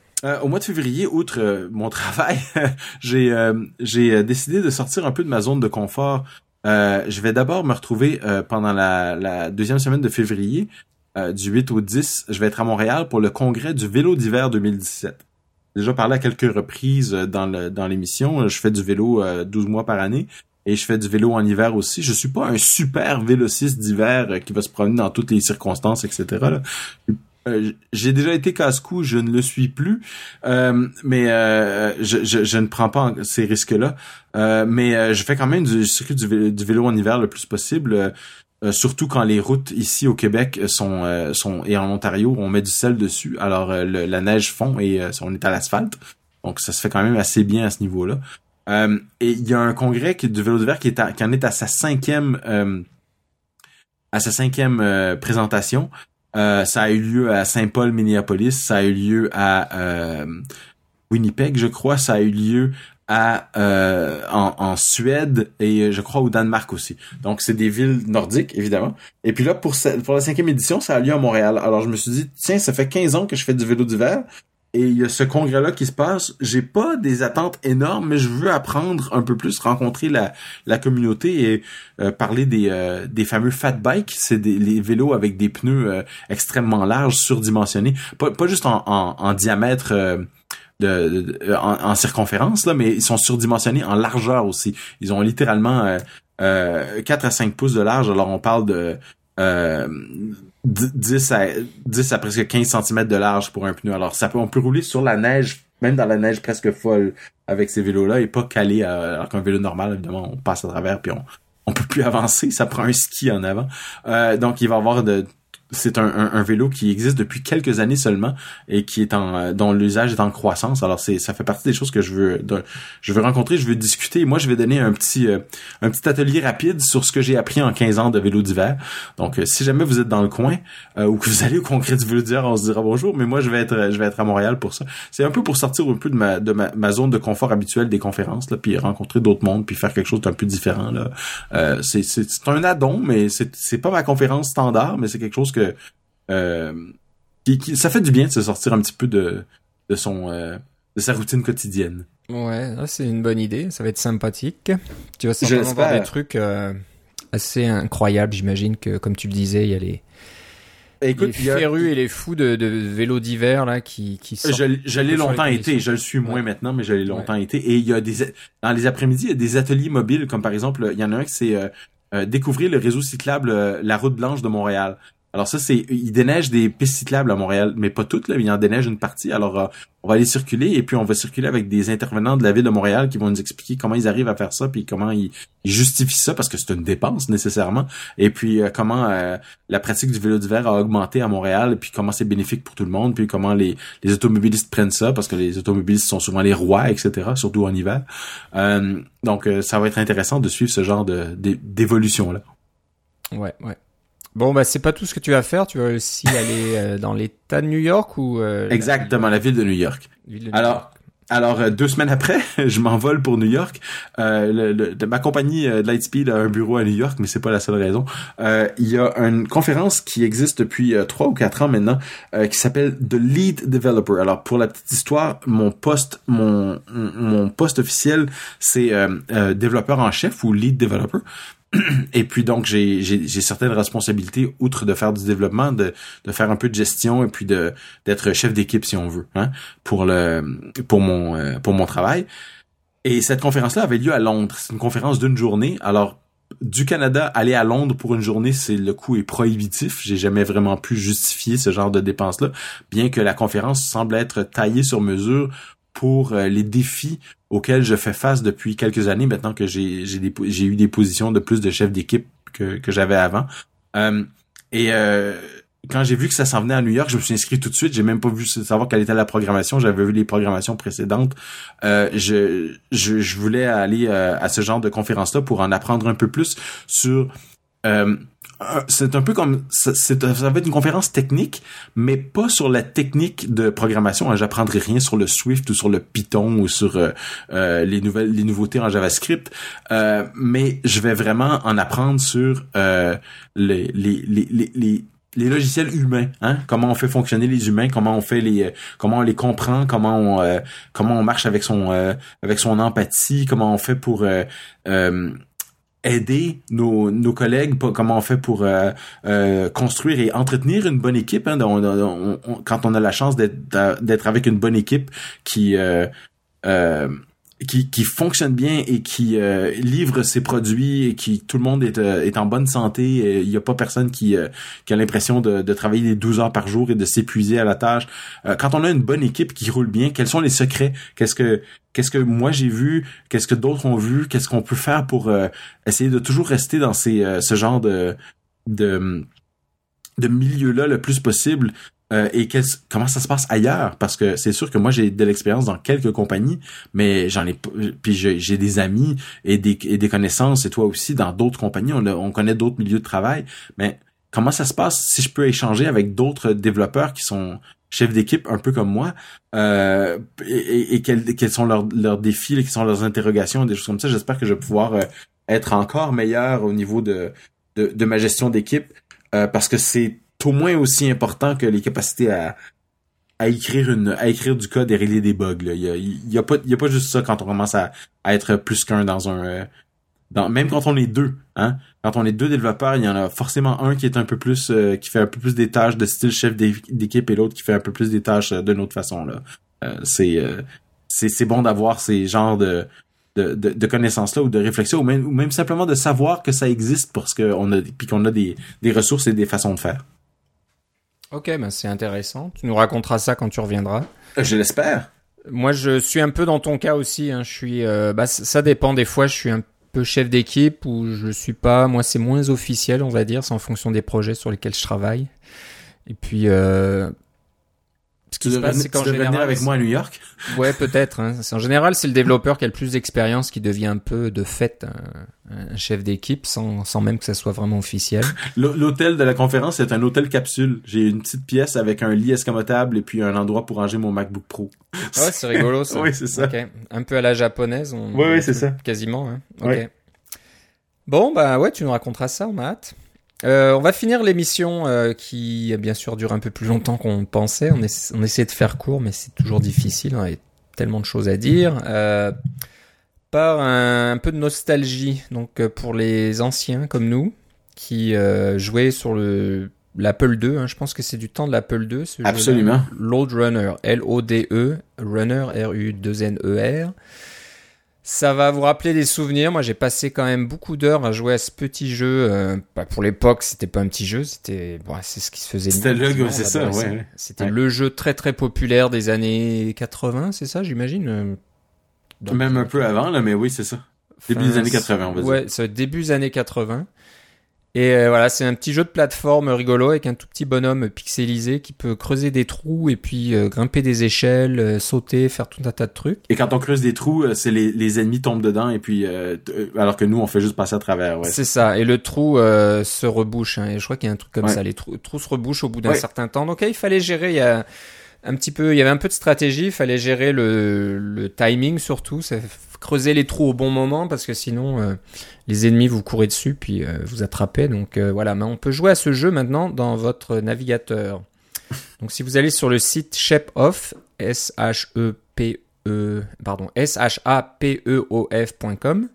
Au mois de février, outre mon travail, j'ai j'ai décidé de sortir un peu de ma zone de confort. je vais d'abord me retrouver pendant la, la, deuxième semaine de février, du 8 au 10. Je vais être à Montréal pour le congrès du vélo d'hiver 2017 déjà parlé à quelques reprises euh, dans le, dans l'émission. Je fais du vélo 12 euh, mois par année et je fais du vélo en hiver aussi. Je suis pas un super vélociste d'hiver euh, qui va se promener dans toutes les circonstances, etc. j'ai déjà été casse-cou, je ne le suis plus, mais je, ne prends pas ces risques-là. mais je fais quand même du circuit du vélo en hiver le plus possible. Euh, surtout quand les routes ici au Québec sont euh, sont et en Ontario, on met du sel dessus, alors euh, la neige fond et on est à l'asphalte. Donc ça se fait quand même assez bien à ce niveau-là. et il y a un congrès qui, du vélo d'hiver qui est qui en est à sa cinquième à sa cinquième présentation. ça a eu lieu à Saint-Paul, Minneapolis. Ça a eu lieu à Winnipeg, je crois. Ça a eu lieu euh, en, Suède et euh, je crois au Danemark aussi. Donc c'est des villes nordiques évidemment. Et puis là pour la cinquième édition, ça a lieu à Montréal. Alors je me suis dit tiens, ça fait 15 ans que je fais du vélo d'hiver et il y a ce congrès là qui se passe. J'ai pas des attentes énormes, mais je veux apprendre un peu plus, rencontrer la communauté et euh, parler des fameux fat bikes, c'est des les vélos avec des pneus extrêmement larges, surdimensionnés, pas juste en diamètre de, en, circonférence, là, mais ils sont surdimensionnés en largeur aussi. Ils ont littéralement euh, euh, 4 à 5 pouces de large. Alors on parle de euh, 10 à 10 à presque 15 cm de large pour un pneu. Alors ça peut on peut rouler sur la neige, même dans la neige presque folle avec ces vélos-là et pas calé alors qu'un vélo normal, évidemment, on passe à travers puis on on peut plus avancer, ça prend un ski en avant. Euh, donc il va y avoir de c'est un, un, vélo qui existe depuis quelques années seulement et qui est en dont l'usage est en croissance. Alors c'est ça fait partie des choses que je veux je veux rencontrer, je veux discuter. Moi, je vais donner un petit euh, un petit atelier rapide sur ce que j'ai appris en 15 ans de vélo d'hiver. Donc euh, si jamais vous êtes dans le coin euh, ou que vous allez au congrès du vélo d'hiver, on se dira bonjour, mais moi je vais être je vais être à Montréal pour ça. C'est un peu pour sortir un peu de ma de ma, zone de confort habituelle des conférences là, puis rencontrer d'autres mondes, puis faire quelque chose d'un peu différent là. c'est c'est un addon mais c'est c'est pas ma conférence standard, mais c'est quelque chose que euh, qui, ça fait du bien de se sortir un petit peu de, de son euh, de sa routine quotidienne. Ouais, c'est une bonne idée, ça va être sympathique. Tu vas certainement voir des trucs euh, assez incroyables, j'imagine que comme tu le disais, il y a les Écoute, les férus et les fous de, de vélos d'hiver là qui qui sortent je, l'ai longtemps été je le suis moins maintenant mais je l'ai longtemps été. Et il y a des dans les après-midi il y a des ateliers mobiles comme par exemple il y en a un qui c'est découvrir le réseau cyclable la route blanche de Montréal alors ça, c'est il déneige des pistes cyclables à Montréal, mais pas toutes, là, il en déneige une partie. Alors euh, on va aller circuler et puis on va circuler avec des intervenants de la ville de Montréal qui vont nous expliquer comment ils arrivent à faire ça, puis comment ils, justifient ça parce que c'est une dépense nécessairement. Et puis euh, comment euh, la pratique du vélo d'hiver a augmenté à Montréal, et puis comment c'est bénéfique pour tout le monde, puis comment les, les automobilistes prennent ça parce que les automobilistes sont souvent les rois, etc. Surtout en hiver. donc ça va être intéressant de suivre ce genre de d'évolution là. Ouais, ouais. Bon, bah c'est pas tout ce que tu vas faire. Tu vas aussi aller euh, dans l'État de New York ou euh, Exactement, la, ville de New York. Alors, alors euh, deux semaines après, je m'envole pour New York. Euh, le, ma compagnie euh, Lightspeed a un bureau à New York, mais c'est pas la seule raison. Euh, il y a une conférence qui existe depuis trois ou quatre ans maintenant, qui s'appelle The Lead Developer. Alors pour la petite histoire, mon poste, mon mon poste officiel, c'est développeur en chef ou lead developer. Et puis donc j'ai certaines responsabilités outre de faire du développement, de, faire un peu de gestion et puis de d'être chef d'équipe si on veut, hein, pour le pour mon euh, pour mon travail. Et cette conférence-là avait lieu à Londres. C'est une conférence d'une journée. Alors du Canada, aller à Londres pour une journée, c'est le coût est prohibitif. J'ai jamais vraiment pu justifier ce genre de dépenses-là, bien que la conférence semble être taillée sur mesure pour euh, les défis auxquels je fais face depuis quelques années maintenant que j'ai eu des positions de plus de chef d'équipe que, que j'avais avant. Euh, et euh, quand j'ai vu que ça s'en venait à New York, je me suis inscrit tout de suite. J'ai même pas vu savoir quelle était la programmation. J'avais vu les programmations précédentes. Euh, je, je, je, voulais aller à ce genre de conférence-là pour en apprendre un peu plus sur euh, c'est un peu comme ça, ça va être une conférence technique, mais pas sur la technique de programmation. Hein. J'apprendrai rien sur le Swift ou sur le Python ou sur euh, euh, les nouvelles, les nouveautés en JavaScript, mais je vais vraiment en apprendre sur les, les, les, les, les logiciels humains, hein? comment on fait fonctionner les humains, comment on fait les, comment on les comprend, comment on, comment on marche avec son, avec son empathie, comment on fait pour aider nos, nos collègues, comment on fait pour euh, euh, construire et entretenir une bonne équipe. Hein, quand on a la chance d'être avec une bonne équipe qui euh, qui, fonctionne bien et qui livre ses produits et qui tout le monde est, est en bonne santé. Il n'y a pas personne qui, qui a l'impression de, de travailler des 12 heures par jour et de s'épuiser à la tâche. quand on a une bonne équipe qui roule bien, quels sont les secrets? Qu'est-ce que qu'est-ce que moi j'ai vu, qu'est-ce que d'autres ont vu, qu'est-ce qu'on peut faire pour euh, essayer de toujours rester dans ces euh, ce genre de de, de milieu-là le plus possible? Euh, et comment ça se passe ailleurs? Parce que c'est sûr que moi j'ai de l'expérience dans quelques compagnies mais j'en ai puis j'ai des amis et des, connaissances et toi aussi dans d'autres compagnies. On, on connaît d'autres milieux de travail. Mais comment ça se passe si je peux échanger avec d'autres développeurs qui sont chef d'équipe un peu comme moi? Euh, et, quels, sont leurs, leurs défis, quelles sont leurs interrogations, des choses comme ça? J'espère que je vais pouvoir euh, être encore meilleur au niveau de ma gestion d'équipe euh, parce que c'est au moins aussi important que les capacités à, à écrire une à écrire du code et régler des bugs. Il, y a, pas il y a pas juste ça quand on commence à, à être plus qu'un dans un euh, même quand on est deux, hein, quand on est deux développeurs, il y en a forcément un qui est un peu plus, euh, qui fait un peu plus des tâches de style chef d'équipe et l'autre qui fait un peu plus des tâches euh, d'une autre façon là. Euh, c'est c'est bon d'avoir ces genres de de, de, connaissances là ou de réflexion ou même, ou même simplement de savoir que ça existe parce qu'on a puis qu'on a des, des ressources et des façons de faire. Ok, ben c'est intéressant. Tu nous raconteras ça quand tu reviendras. Je l'espère. Moi, je suis un peu dans ton cas aussi. Hein. Je suis, bah, ça dépend. Des fois, je suis un peu chef d'équipe ou je suis pas. Moi, c'est moins officiel, on va dire. C'est en fonction des projets sur lesquels je travaille. Et puis, euh, ce qui se passe, c'est qu'en général, venir avec moi à New York. Ouais, peut-être. Hein. En général, c'est le développeur qui a le plus d'expérience qui devient un peu de fait un, chef d'équipe sans, sans même que ça soit vraiment officiel. L'hôtel de la conférence est un hôtel capsule. J'ai une petite pièce avec un lit escamotable et puis un endroit pour ranger mon MacBook Pro. Ouais, c'est rigolo ça. oui, c'est ça. Un peu à la japonaise. On... Oui, oui, c'est ça. Quasiment. Hein. Ok. Bon, bah ouais, tu nous raconteras ça, on a hâte. Euh, on va finir l'émission euh, qui, bien sûr, dure un peu plus longtemps qu'on pensait. On, on, essaie de faire court, mais c'est toujours difficile. On a tellement de choses à dire. Euh, par un, peu de nostalgie, donc euh, pour les anciens comme nous, qui euh, jouaient sur le l'Apple II. Hein, je pense que c'est du temps de l'Apple II. Ce Absolument. Load Runner, L-O-D-E, Runner, R-U-2-N-E-R. Ça va vous rappeler des souvenirs. Moi, j'ai passé quand même beaucoup d'heures à jouer à ce petit jeu. Euh, bah, pour l'époque, c'était pas un petit jeu, c'était bon, c'est ce qui se faisait. C'était le, c'est ça, ouais. C'était le jeu très très populaire des années 80, c'est ça, j'imagine. Euh, même un peu avant, là, mais oui, c'est ça. Début des années 80, on va dire. Ouais, c'est début des années 80. Et euh, voilà, c'est un petit jeu de plateforme rigolo avec un tout petit bonhomme pixelisé qui peut creuser des trous et puis euh, grimper des échelles, euh, sauter, faire tout un tas de trucs. Et quand on creuse des trous, c'est les, les, ennemis tombent dedans et puis alors que nous on fait juste passer à travers. Ouais. C'est ça. Et le trou se rebouche. Hein, et je crois qu'il y a un truc comme ça. Les trous, trous se rebouchent au bout d'un certain temps. Donc il fallait gérer. Il y a un petit peu, il y avait un peu de stratégie, il fallait gérer le, le timing surtout, ça, creuser les trous au bon moment parce que sinon euh, les ennemis vous courez dessus puis euh, vous attrapez. Donc euh, voilà, mais on peut jouer à ce jeu maintenant dans votre navigateur. Donc si vous allez sur le site ShepOff, S H E P E pardon, S H A P E O F.com,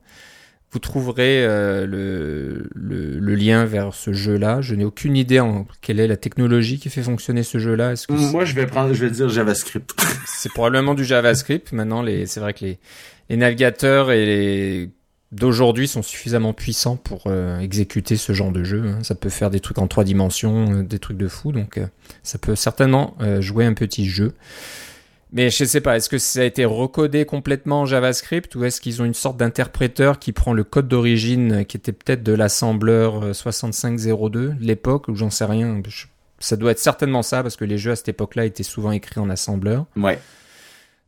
vous trouverez le, le, lien vers ce jeu-là. Je n'ai aucune idée en quelle est la technologie qui fait fonctionner ce jeu-là. Est-ce que Moi, je vais prendre, je vais dire JavaScript. c'est probablement du JavaScript. Maintenant, les, c'est vrai que les, les navigateurs et d'aujourd'hui sont suffisamment puissants pour euh, exécuter ce genre de jeu. Hein. Ça peut faire des trucs en trois dimensions, euh, des trucs de fou, donc euh, ça peut certainement jouer un petit jeu. Mais je sais pas, est-ce que ça a été recodé complètement en JavaScript ou est-ce qu'ils ont une sorte d'interpréteur qui prend le code d'origine qui était peut-être de l'assembleur 6502 de l'époque ou j'en sais rien. Ça doit être certainement ça parce que les jeux à cette époque-là étaient souvent écrits en assembleur. Ouais.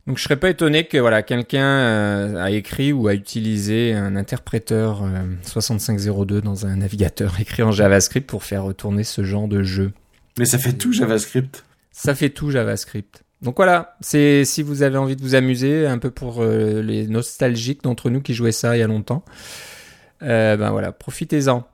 Donc je serais pas étonné que voilà quelqu'un euh, a écrit ou a utilisé un interpréteur 6502 euh, dans un navigateur écrit en JavaScript pour faire retourner ce genre de jeu. Mais ça fait tout JavaScript. Ça fait tout JavaScript. Donc voilà, c'est si vous avez envie de vous amuser un peu pour euh, les nostalgiques d'entre nous qui jouaient ça il y a longtemps. ben voilà, profitez-en.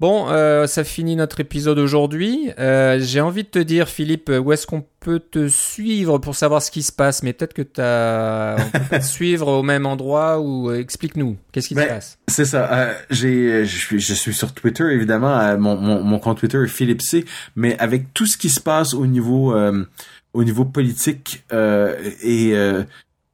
Bon, euh, ça finit notre épisode aujourd'hui. Euh, j'ai envie de te dire, Philippe, où est-ce qu'on peut te suivre pour savoir ce qui se passe? Mais peut-être que tu as... On peut te suivre au même endroit ou euh, explique-nous, qu'est-ce qui se ben, passe? C'est ça. j'ai, je suis, je suis sur Twitter évidemment. mon, mon, compte Twitter est Philippe C. Mais avec tout ce qui se passe au niveau, au niveau politique et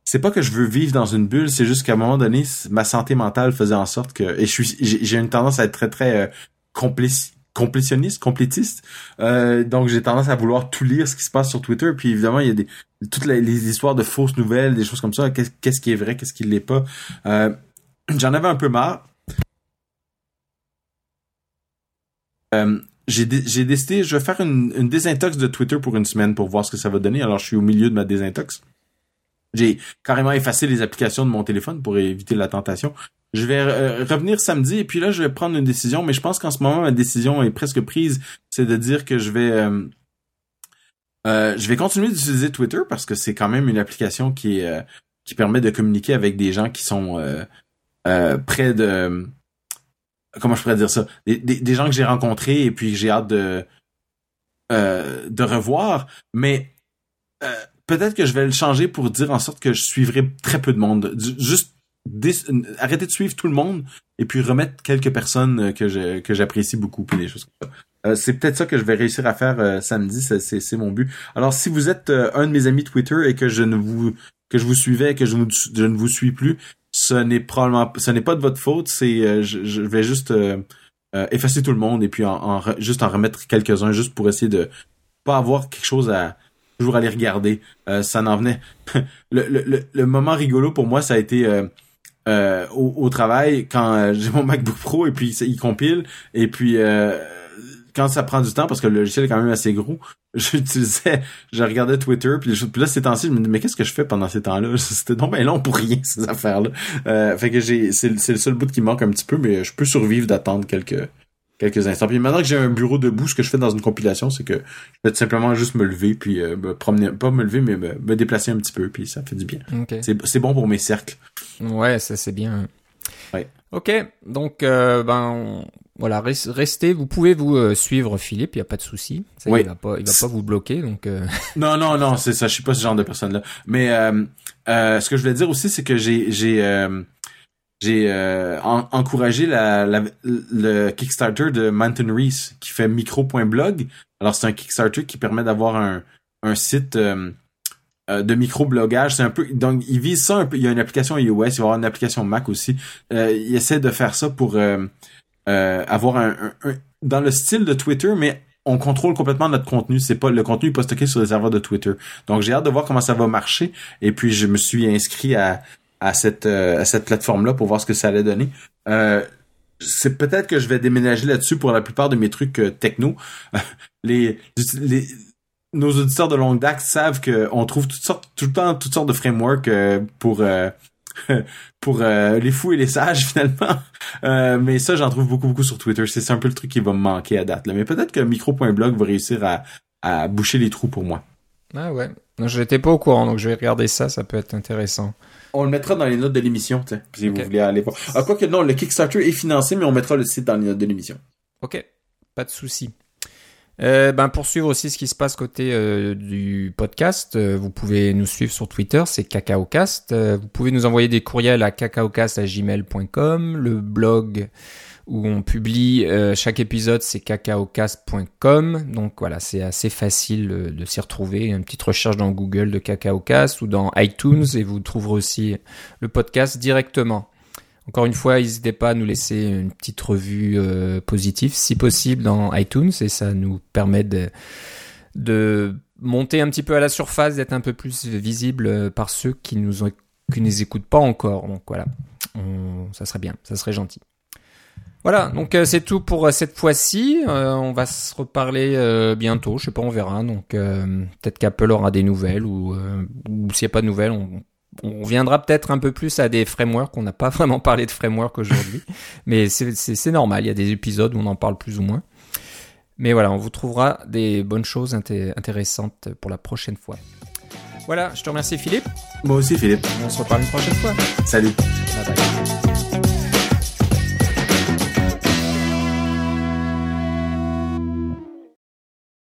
c'est pas que je veux vivre dans une bulle, c'est juste qu'à un moment donné, ma santé mentale faisait en sorte que et je suis j'ai une tendance à être très très complétionniste, complétiste. Euh, donc j'ai tendance à vouloir tout lire ce qui se passe sur Twitter. Puis évidemment, il y a des toutes les, histoires de fausses nouvelles, des choses comme ça. Qu'est-ce qui est vrai, qu'est-ce qui l'est pas. Euh, j'en avais un peu marre. Euh, j'ai décidé, je vais faire une désintox de Twitter pour une semaine pour voir ce que ça va donner. Alors je suis au milieu de ma désintox. J'ai carrément effacé les applications de mon téléphone pour éviter la tentation. Je vais euh, revenir samedi et puis là je vais prendre une décision, mais je pense qu'en ce moment ma décision est presque prise, c'est de dire que je vais euh, euh, continuer d'utiliser Twitter parce que c'est quand même une application qui permet de communiquer avec des gens qui sont près de comment je pourrais dire ça? Des, des, gens que j'ai rencontrés et puis que j'ai hâte de de revoir, mais peut-être que je vais le changer pour dire en sorte que je suivrai très peu de monde, juste arrêter de suivre tout le monde et puis remettre quelques personnes euh, que que j'apprécie beaucoup puis des choses comme ça. Euh, c'est peut-être ça que je vais réussir à faire euh, samedi, c'est mon but. Alors si vous êtes un de mes amis Twitter et que je ne vous que je vous suivais et que je, je ne vous suis plus, ce n'est probablement ce n'est pas de votre faute, c'est je, vais juste effacer tout le monde et puis en, juste en remettre quelques-uns juste pour essayer de pas avoir quelque chose à toujours aller regarder. ça n'en venait. le, le, le, moment rigolo pour moi, ça a été euh, au, travail quand euh, j'ai mon MacBook Pro et puis il compile et puis euh, quand ça prend du temps parce que le logiciel est quand même assez gros, j'utilisais, je regardais Twitter puis, puis là ces temps-ci je me dis mais qu'est-ce que je fais pendant ces temps-là? C'était donc ben long pour rien ces affaires-là. fait que j'ai c'est le seul bout qui manque un petit peu mais je peux survivre d'attendre quelques quelques instants. Puis maintenant que j'ai un bureau debout, ce que je fais dans une compilation, c'est que je vais tout simplement juste me lever, puis euh, me promener, pas me lever, mais me, déplacer un petit peu, puis ça fait du bien. C'est bon pour mes cercles. Ouais, ça c'est bien. Ouais. Ok, donc euh, ben voilà, restez. Vous pouvez vous euh, suivre Philippe, il y a pas de souci. Oui. Il va pas, il va pas vous bloquer, donc. non, non, non, c'est ça. Je suis pas ce genre de personne là. Mais ce que je voulais dire aussi, c'est que j'ai j'ai j'ai euh, encouragé la, le Kickstarter de Mountain Reese qui fait micro.blog. Alors c'est un Kickstarter qui permet d'avoir un, un site euh, euh, de micro-blogage. C'est un peu donc il vise ça un peu. Il y a une application iOS, il va y avoir une application Mac aussi. il essaie de faire ça pour avoir un, dans le style de Twitter, mais on contrôle complètement notre contenu. C'est pas le contenu n'est pas stocké sur les serveurs de Twitter. Donc j'ai hâte de voir comment ça va marcher. Et puis je me suis inscrit à à cette euh, à cette plateforme là pour voir ce que ça allait donner. Euh, c'est peut-être que je vais déménager là-dessus pour la plupart de mes trucs euh, techno. les, les nos auditeurs de longue date savent qu'on trouve toutes sortes tout le temps toutes sortes de frameworks pour pour les fous et les sages finalement. mais ça j'en trouve beaucoup beaucoup sur Twitter. C'est un peu le truc qui va me manquer à date là. Mais peut-être que micro.blog va réussir à à boucher les trous pour moi. Ah ouais. Non, je n'étais pas au courant, donc je vais regarder ça, ça peut être intéressant. On le mettra dans les notes de l'émission, si vous voulez aller voir. Ah, quoi que non, le Kickstarter est financé, mais on mettra le site dans les notes de l'émission. Ok, pas de souci. Euh, ben pour suivre aussi ce qui se passe côté euh, du podcast, euh, vous pouvez nous suivre sur Twitter, c'est cacaocast. Euh, vous pouvez nous envoyer des courriels à cacaocast@gmail.com, le blog où on publie chaque épisode, c'est cacaocast.com. Donc voilà, c'est assez facile de s'y retrouver. Une petite recherche dans Google de cacaocast ou dans iTunes et vous trouverez aussi le podcast directement. Encore une fois, n'hésitez pas à nous laisser une petite revue euh, positive, si possible, dans iTunes, et ça nous permet de, de monter un petit peu à la surface, d'être un peu plus visible euh, par ceux qui nous ont, qui nous écoutent pas encore. Donc voilà, ça serait bien, ça serait gentil. Voilà, donc euh, c'est tout pour cette fois-ci. on va se reparler bientôt, je sais pas, on verra. Donc peut-être qu'Apple aura des nouvelles ou, ou s'il n'y a pas de nouvelles, on on viendra peut-être un peu plus à des frameworks. On n'a pas vraiment parlé de framework aujourd'hui, mais c'est normal. Il y a des épisodes où on en parle plus ou moins. Mais voilà, on vous trouvera des bonnes choses intéressantes pour la prochaine fois. Voilà, je te remercie Philippe. Moi aussi Philippe. On se reparle une prochaine fois. Salut. Bye bye.